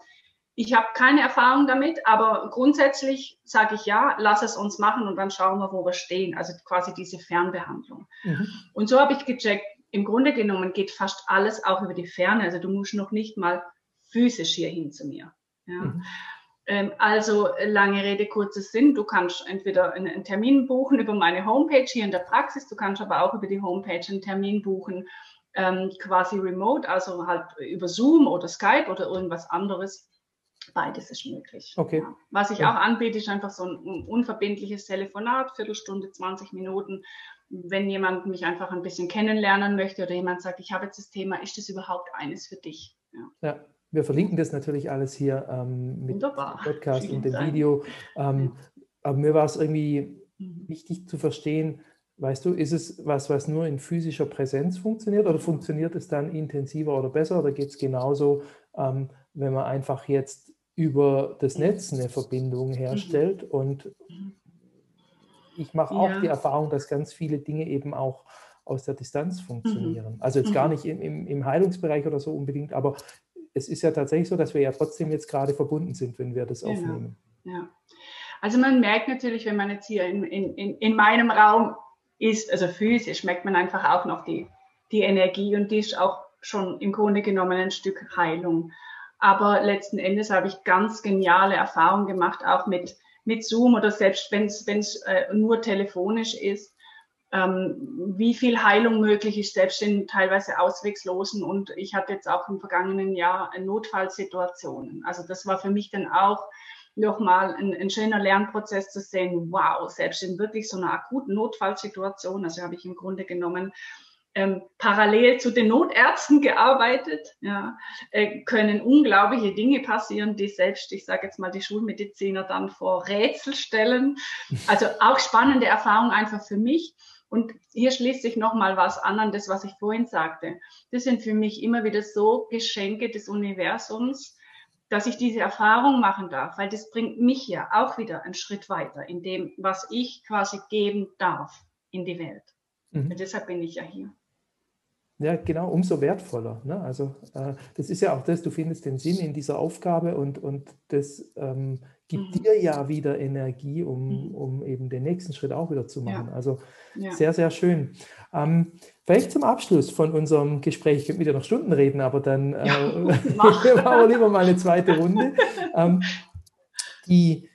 S2: ich habe keine Erfahrung damit, aber grundsätzlich sage ich ja, lass es uns machen und dann schauen wir, wo wir stehen. Also quasi diese Fernbehandlung. Mhm. Und so habe ich gecheckt, im Grunde genommen geht fast alles auch über die Ferne. Also du musst noch nicht mal physisch hier hin zu mir. Ja. Mhm. Ähm, also lange Rede, kurzes Sinn. Du kannst entweder einen Termin buchen über meine Homepage hier in der Praxis, du kannst aber auch über die Homepage einen Termin buchen, ähm, quasi remote, also halt über Zoom oder Skype oder irgendwas anderes. Beides ist möglich.
S1: Okay. Ja.
S2: Was ich ja. auch anbiete, ist einfach so ein unverbindliches Telefonat, Viertelstunde, 20 Minuten. Wenn jemand mich einfach ein bisschen kennenlernen möchte oder jemand sagt, ich habe jetzt das Thema, ist das überhaupt eines für dich?
S1: Ja. ja. Wir verlinken das natürlich alles hier ähm, mit Wunderbar. dem Podcast Vielen und dem Dank. Video. Ähm, aber mir war es irgendwie mhm. wichtig zu verstehen, weißt du, ist es was, was nur in physischer Präsenz funktioniert oder funktioniert es dann intensiver oder besser oder geht es genauso, ähm, wenn man einfach jetzt über das mhm. Netz eine Verbindung mhm. herstellt und ich mache auch ja. die Erfahrung, dass ganz viele Dinge eben auch aus der Distanz funktionieren. Also jetzt gar nicht im, im Heilungsbereich oder so unbedingt, aber es ist ja tatsächlich so, dass wir ja trotzdem jetzt gerade verbunden sind, wenn wir das genau. aufnehmen.
S2: Ja. Also man merkt natürlich, wenn man jetzt hier in, in, in meinem Raum ist, also physisch, merkt man einfach auch noch die, die Energie und die ist auch schon im Grunde genommen ein Stück Heilung. Aber letzten Endes habe ich ganz geniale Erfahrungen gemacht, auch mit, mit Zoom oder selbst wenn es äh, nur telefonisch ist, ähm, wie viel Heilung möglich ist, selbst in teilweise auswegslosen. Und ich hatte jetzt auch im vergangenen Jahr Notfallsituationen. Also das war für mich dann auch nochmal ein, ein schöner Lernprozess zu sehen, wow, selbst in wirklich so einer akuten Notfallsituation, also habe ich im Grunde genommen ähm, parallel zu den Notärzten gearbeitet, ja, äh, können unglaubliche Dinge passieren, die selbst, ich sage jetzt mal, die Schulmediziner dann vor Rätsel stellen. Also auch spannende Erfahrung einfach für mich. Und hier schließt sich nochmal was an an das, was ich vorhin sagte. Das sind für mich immer wieder so Geschenke des Universums, dass ich diese Erfahrung machen darf, weil das bringt mich ja auch wieder einen Schritt weiter in dem, was ich quasi geben darf in die Welt. Mhm. Und deshalb bin ich ja hier.
S1: Ja, genau, umso wertvoller. Ne? Also äh, das ist ja auch das, du findest den Sinn in dieser Aufgabe und, und das ähm, gibt mhm. dir ja wieder Energie, um, mhm. um eben den nächsten Schritt auch wieder zu machen. Ja. Also ja. sehr, sehr schön. Ähm, vielleicht zum Abschluss von unserem Gespräch, ich könnte mit dir noch Stunden reden, aber dann äh, ja, machen wir lieber mal eine zweite Runde. ähm, die,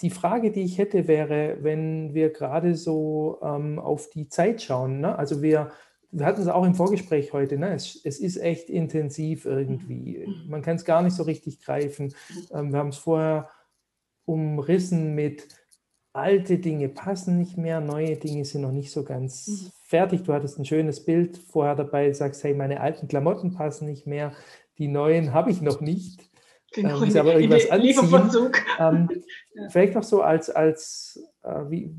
S1: die Frage, die ich hätte, wäre, wenn wir gerade so ähm, auf die Zeit schauen. Ne? Also wir wir hatten es auch im Vorgespräch heute, ne? es, es ist echt intensiv irgendwie. Man kann es gar nicht so richtig greifen. Ähm, wir haben es vorher umrissen mit alte Dinge passen nicht mehr, neue Dinge sind noch nicht so ganz mhm. fertig. Du hattest ein schönes Bild vorher dabei, sagst, hey, meine alten Klamotten passen nicht mehr, die neuen habe ich noch nicht. Genau, ähm, aber irgendwas anziehen. Ähm, ja. Vielleicht noch so als, als äh, wie,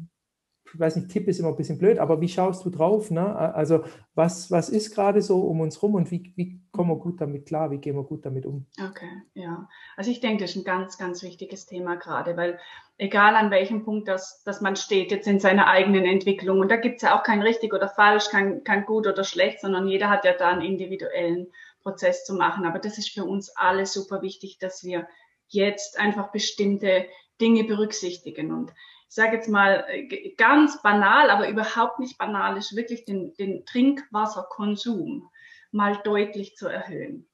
S1: ich weiß nicht, Tipp ist immer ein bisschen blöd, aber wie schaust du drauf? Ne? Also was, was ist gerade so um uns rum und wie, wie kommen wir gut damit klar? Wie gehen wir gut damit um?
S2: Okay, ja. Also ich denke, das ist ein ganz, ganz wichtiges Thema gerade, weil egal an welchem Punkt das, dass man steht jetzt in seiner eigenen Entwicklung, und da gibt es ja auch kein richtig oder falsch, kein, kein gut oder schlecht, sondern jeder hat ja da einen individuellen Prozess zu machen. Aber das ist für uns alle super wichtig, dass wir jetzt einfach bestimmte Dinge berücksichtigen. Und ich sage jetzt mal äh, ganz banal, aber überhaupt nicht banal ist, wirklich den, den Trinkwasserkonsum mal deutlich zu erhöhen.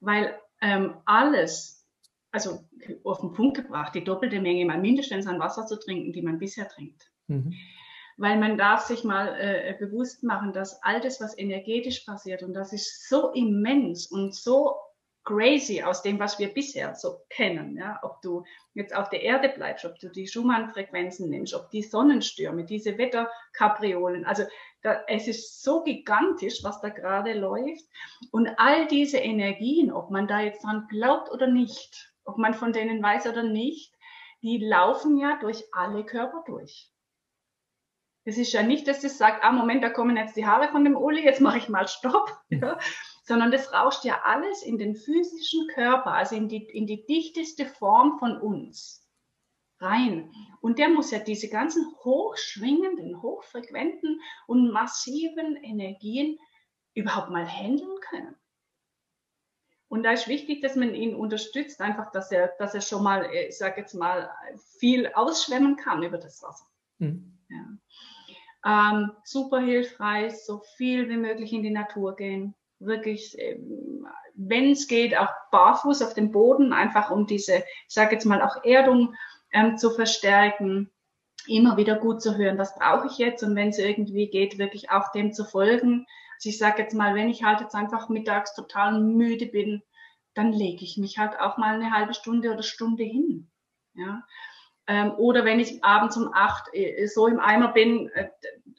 S2: Weil ähm, alles, also auf den Punkt gebracht, die doppelte Menge mal mindestens an Wasser zu trinken, die man bisher trinkt. Mhm. Weil man darf sich mal äh, bewusst machen, dass all das, was energetisch passiert, und das ist so immens und so crazy aus dem, was wir bisher so kennen. Ja? Ob du jetzt auf der Erde bleibst, ob du die Schumann-Frequenzen nimmst, ob die Sonnenstürme, diese Wetterkapriolen. Also da, es ist so gigantisch, was da gerade läuft. Und all diese Energien, ob man da jetzt dran glaubt oder nicht, ob man von denen weiß oder nicht, die laufen ja durch alle Körper durch. Es ist ja nicht, dass es sagt, ah, Moment, da kommen jetzt die Haare von dem Uli, jetzt mache ich mal Stopp. Ja, sondern das rauscht ja alles in den physischen Körper, also in die, in die dichteste Form von uns rein. Und der muss ja diese ganzen hochschwingenden, hochfrequenten und massiven Energien überhaupt mal handeln können. Und da ist wichtig, dass man ihn unterstützt, einfach, dass er, dass er schon mal, äh, ich sage jetzt mal, viel ausschwemmen kann über das Wasser. Mhm. Ja. Ähm, super hilfreich, so viel wie möglich in die Natur gehen. Wirklich, ähm, wenn es geht, auch barfuß auf dem Boden, einfach um diese, ich sage jetzt mal, auch Erdung ähm, zu verstärken. Immer wieder gut zu hören, was brauche ich jetzt und wenn es irgendwie geht, wirklich auch dem zu folgen also ich sage jetzt mal, wenn ich halt jetzt einfach mittags total müde bin, dann lege ich mich halt auch mal eine halbe Stunde oder Stunde hin. Ja? Ähm, oder wenn ich abends um acht äh, so im Eimer bin, äh,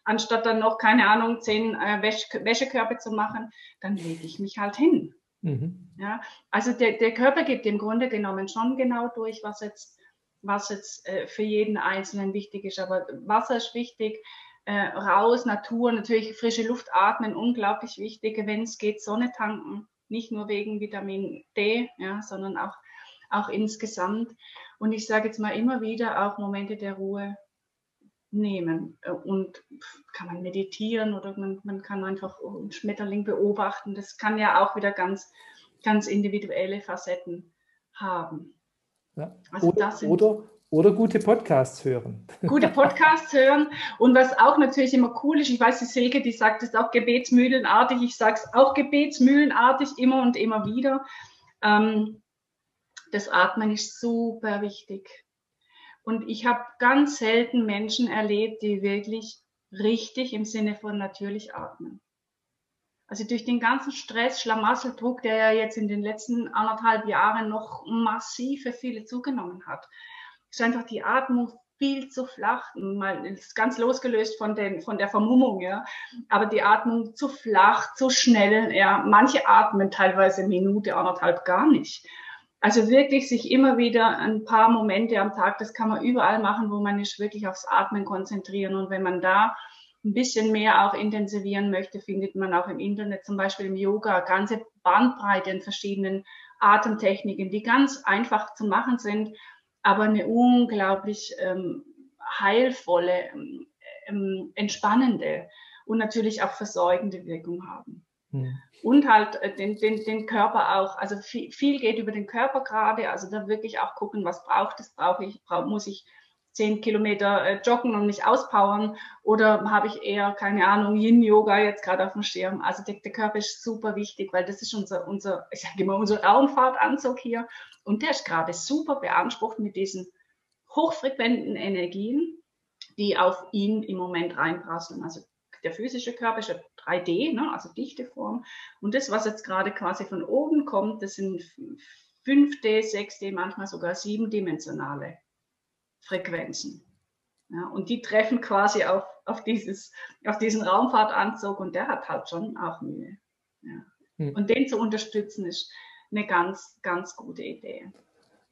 S2: anstatt dann noch, keine Ahnung, zehn äh, Wäsch Wäschekörbe zu machen, dann lege ich mich halt hin. Mhm. Ja? Also der, der Körper gibt im Grunde genommen schon genau durch, was jetzt, was jetzt äh, für jeden Einzelnen wichtig ist. Aber Wasser ist wichtig, äh, raus, Natur, natürlich frische Luft atmen, unglaublich wichtig, wenn es geht, Sonne tanken, nicht nur wegen Vitamin D, ja, sondern auch, auch insgesamt. Und ich sage jetzt mal immer wieder auch Momente der Ruhe nehmen und kann man meditieren oder man, man kann einfach einen Schmetterling beobachten. Das kann ja auch wieder ganz, ganz individuelle Facetten haben.
S1: Ja. Also oder, oder, oder gute Podcasts hören.
S2: Gute Podcasts hören. Und was auch natürlich immer cool ist, ich weiß, die Silke, die sagt es auch gebetsmühlenartig, ich sage es auch gebetsmühlenartig immer und immer wieder. Ähm, das Atmen ist super wichtig. Und ich habe ganz selten Menschen erlebt, die wirklich richtig im Sinne von natürlich atmen. Also durch den ganzen Stress, Schlamasseldruck, der ja jetzt in den letzten anderthalb Jahren noch massive viele zugenommen hat, ist einfach die Atmung viel zu flach. Mal ist ganz losgelöst von, den, von der Vermummung, ja. Aber die Atmung zu flach, zu schnell, ja. Manche atmen teilweise Minute, anderthalb gar nicht. Also wirklich sich immer wieder ein paar Momente am Tag, das kann man überall machen, wo man sich wirklich aufs Atmen konzentrieren. Und wenn man da ein bisschen mehr auch intensivieren möchte, findet man auch im Internet, zum Beispiel im Yoga, ganze Bandbreite in verschiedenen Atemtechniken, die ganz einfach zu machen sind aber eine unglaublich ähm, heilvolle, ähm, ähm, entspannende und natürlich auch versorgende Wirkung haben. Mhm. Und halt äh, den, den, den Körper auch, also viel, viel geht über den Körper gerade, also da wirklich auch gucken, was braucht es, brauche ich, brauch, muss ich zehn Kilometer äh, joggen und mich auspowern oder habe ich eher, keine Ahnung, Yin-Yoga jetzt gerade auf dem Schirm. Also der, der, Körper ist super wichtig, weil das ist unser, unser ich sage immer, unser Raumfahrtanzug hier und der ist gerade super beansprucht mit diesen hochfrequenten Energien, die auf ihn im Moment reinprasseln. Also der physische Körper ist ja 3D, ne, also dichte Form. Und das, was jetzt gerade quasi von oben kommt, das sind 5D, 6D, manchmal sogar siebendimensionale Frequenzen. Ja, und die treffen quasi auf, auf, dieses, auf diesen Raumfahrtanzug und der hat halt schon auch Mühe. Ja. Hm. Und den zu unterstützen ist, eine ganz, ganz gute Idee.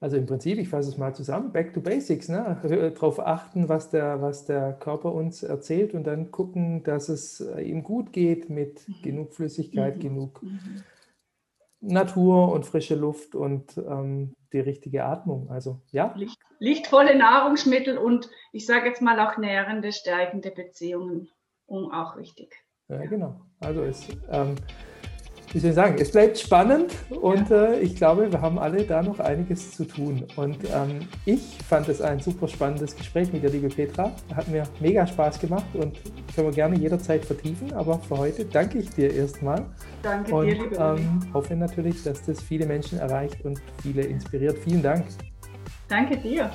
S1: Also im Prinzip, ich fasse es mal zusammen, back to basics, ne? darauf achten, was der, was der Körper uns erzählt und dann gucken, dass es ihm gut geht mit mhm. genug Flüssigkeit, mhm. genug mhm. Natur und frische Luft und ähm, die richtige Atmung. Also ja.
S2: Licht, lichtvolle Nahrungsmittel und ich sage jetzt mal auch nährende, stärkende Beziehungen, um auch wichtig.
S1: Ja, genau. Also es ähm, wie soll ich sagen, es bleibt spannend und ja. äh, ich glaube, wir haben alle da noch einiges zu tun. Und ähm, ich fand es ein super spannendes Gespräch mit der liebe Petra. Hat mir mega Spaß gemacht und können wir gerne jederzeit vertiefen. Aber für heute danke ich dir erstmal.
S2: Danke
S1: und,
S2: dir, liebe
S1: ähm, hoffe natürlich, dass das viele Menschen erreicht und viele inspiriert. Vielen Dank.
S2: Danke dir.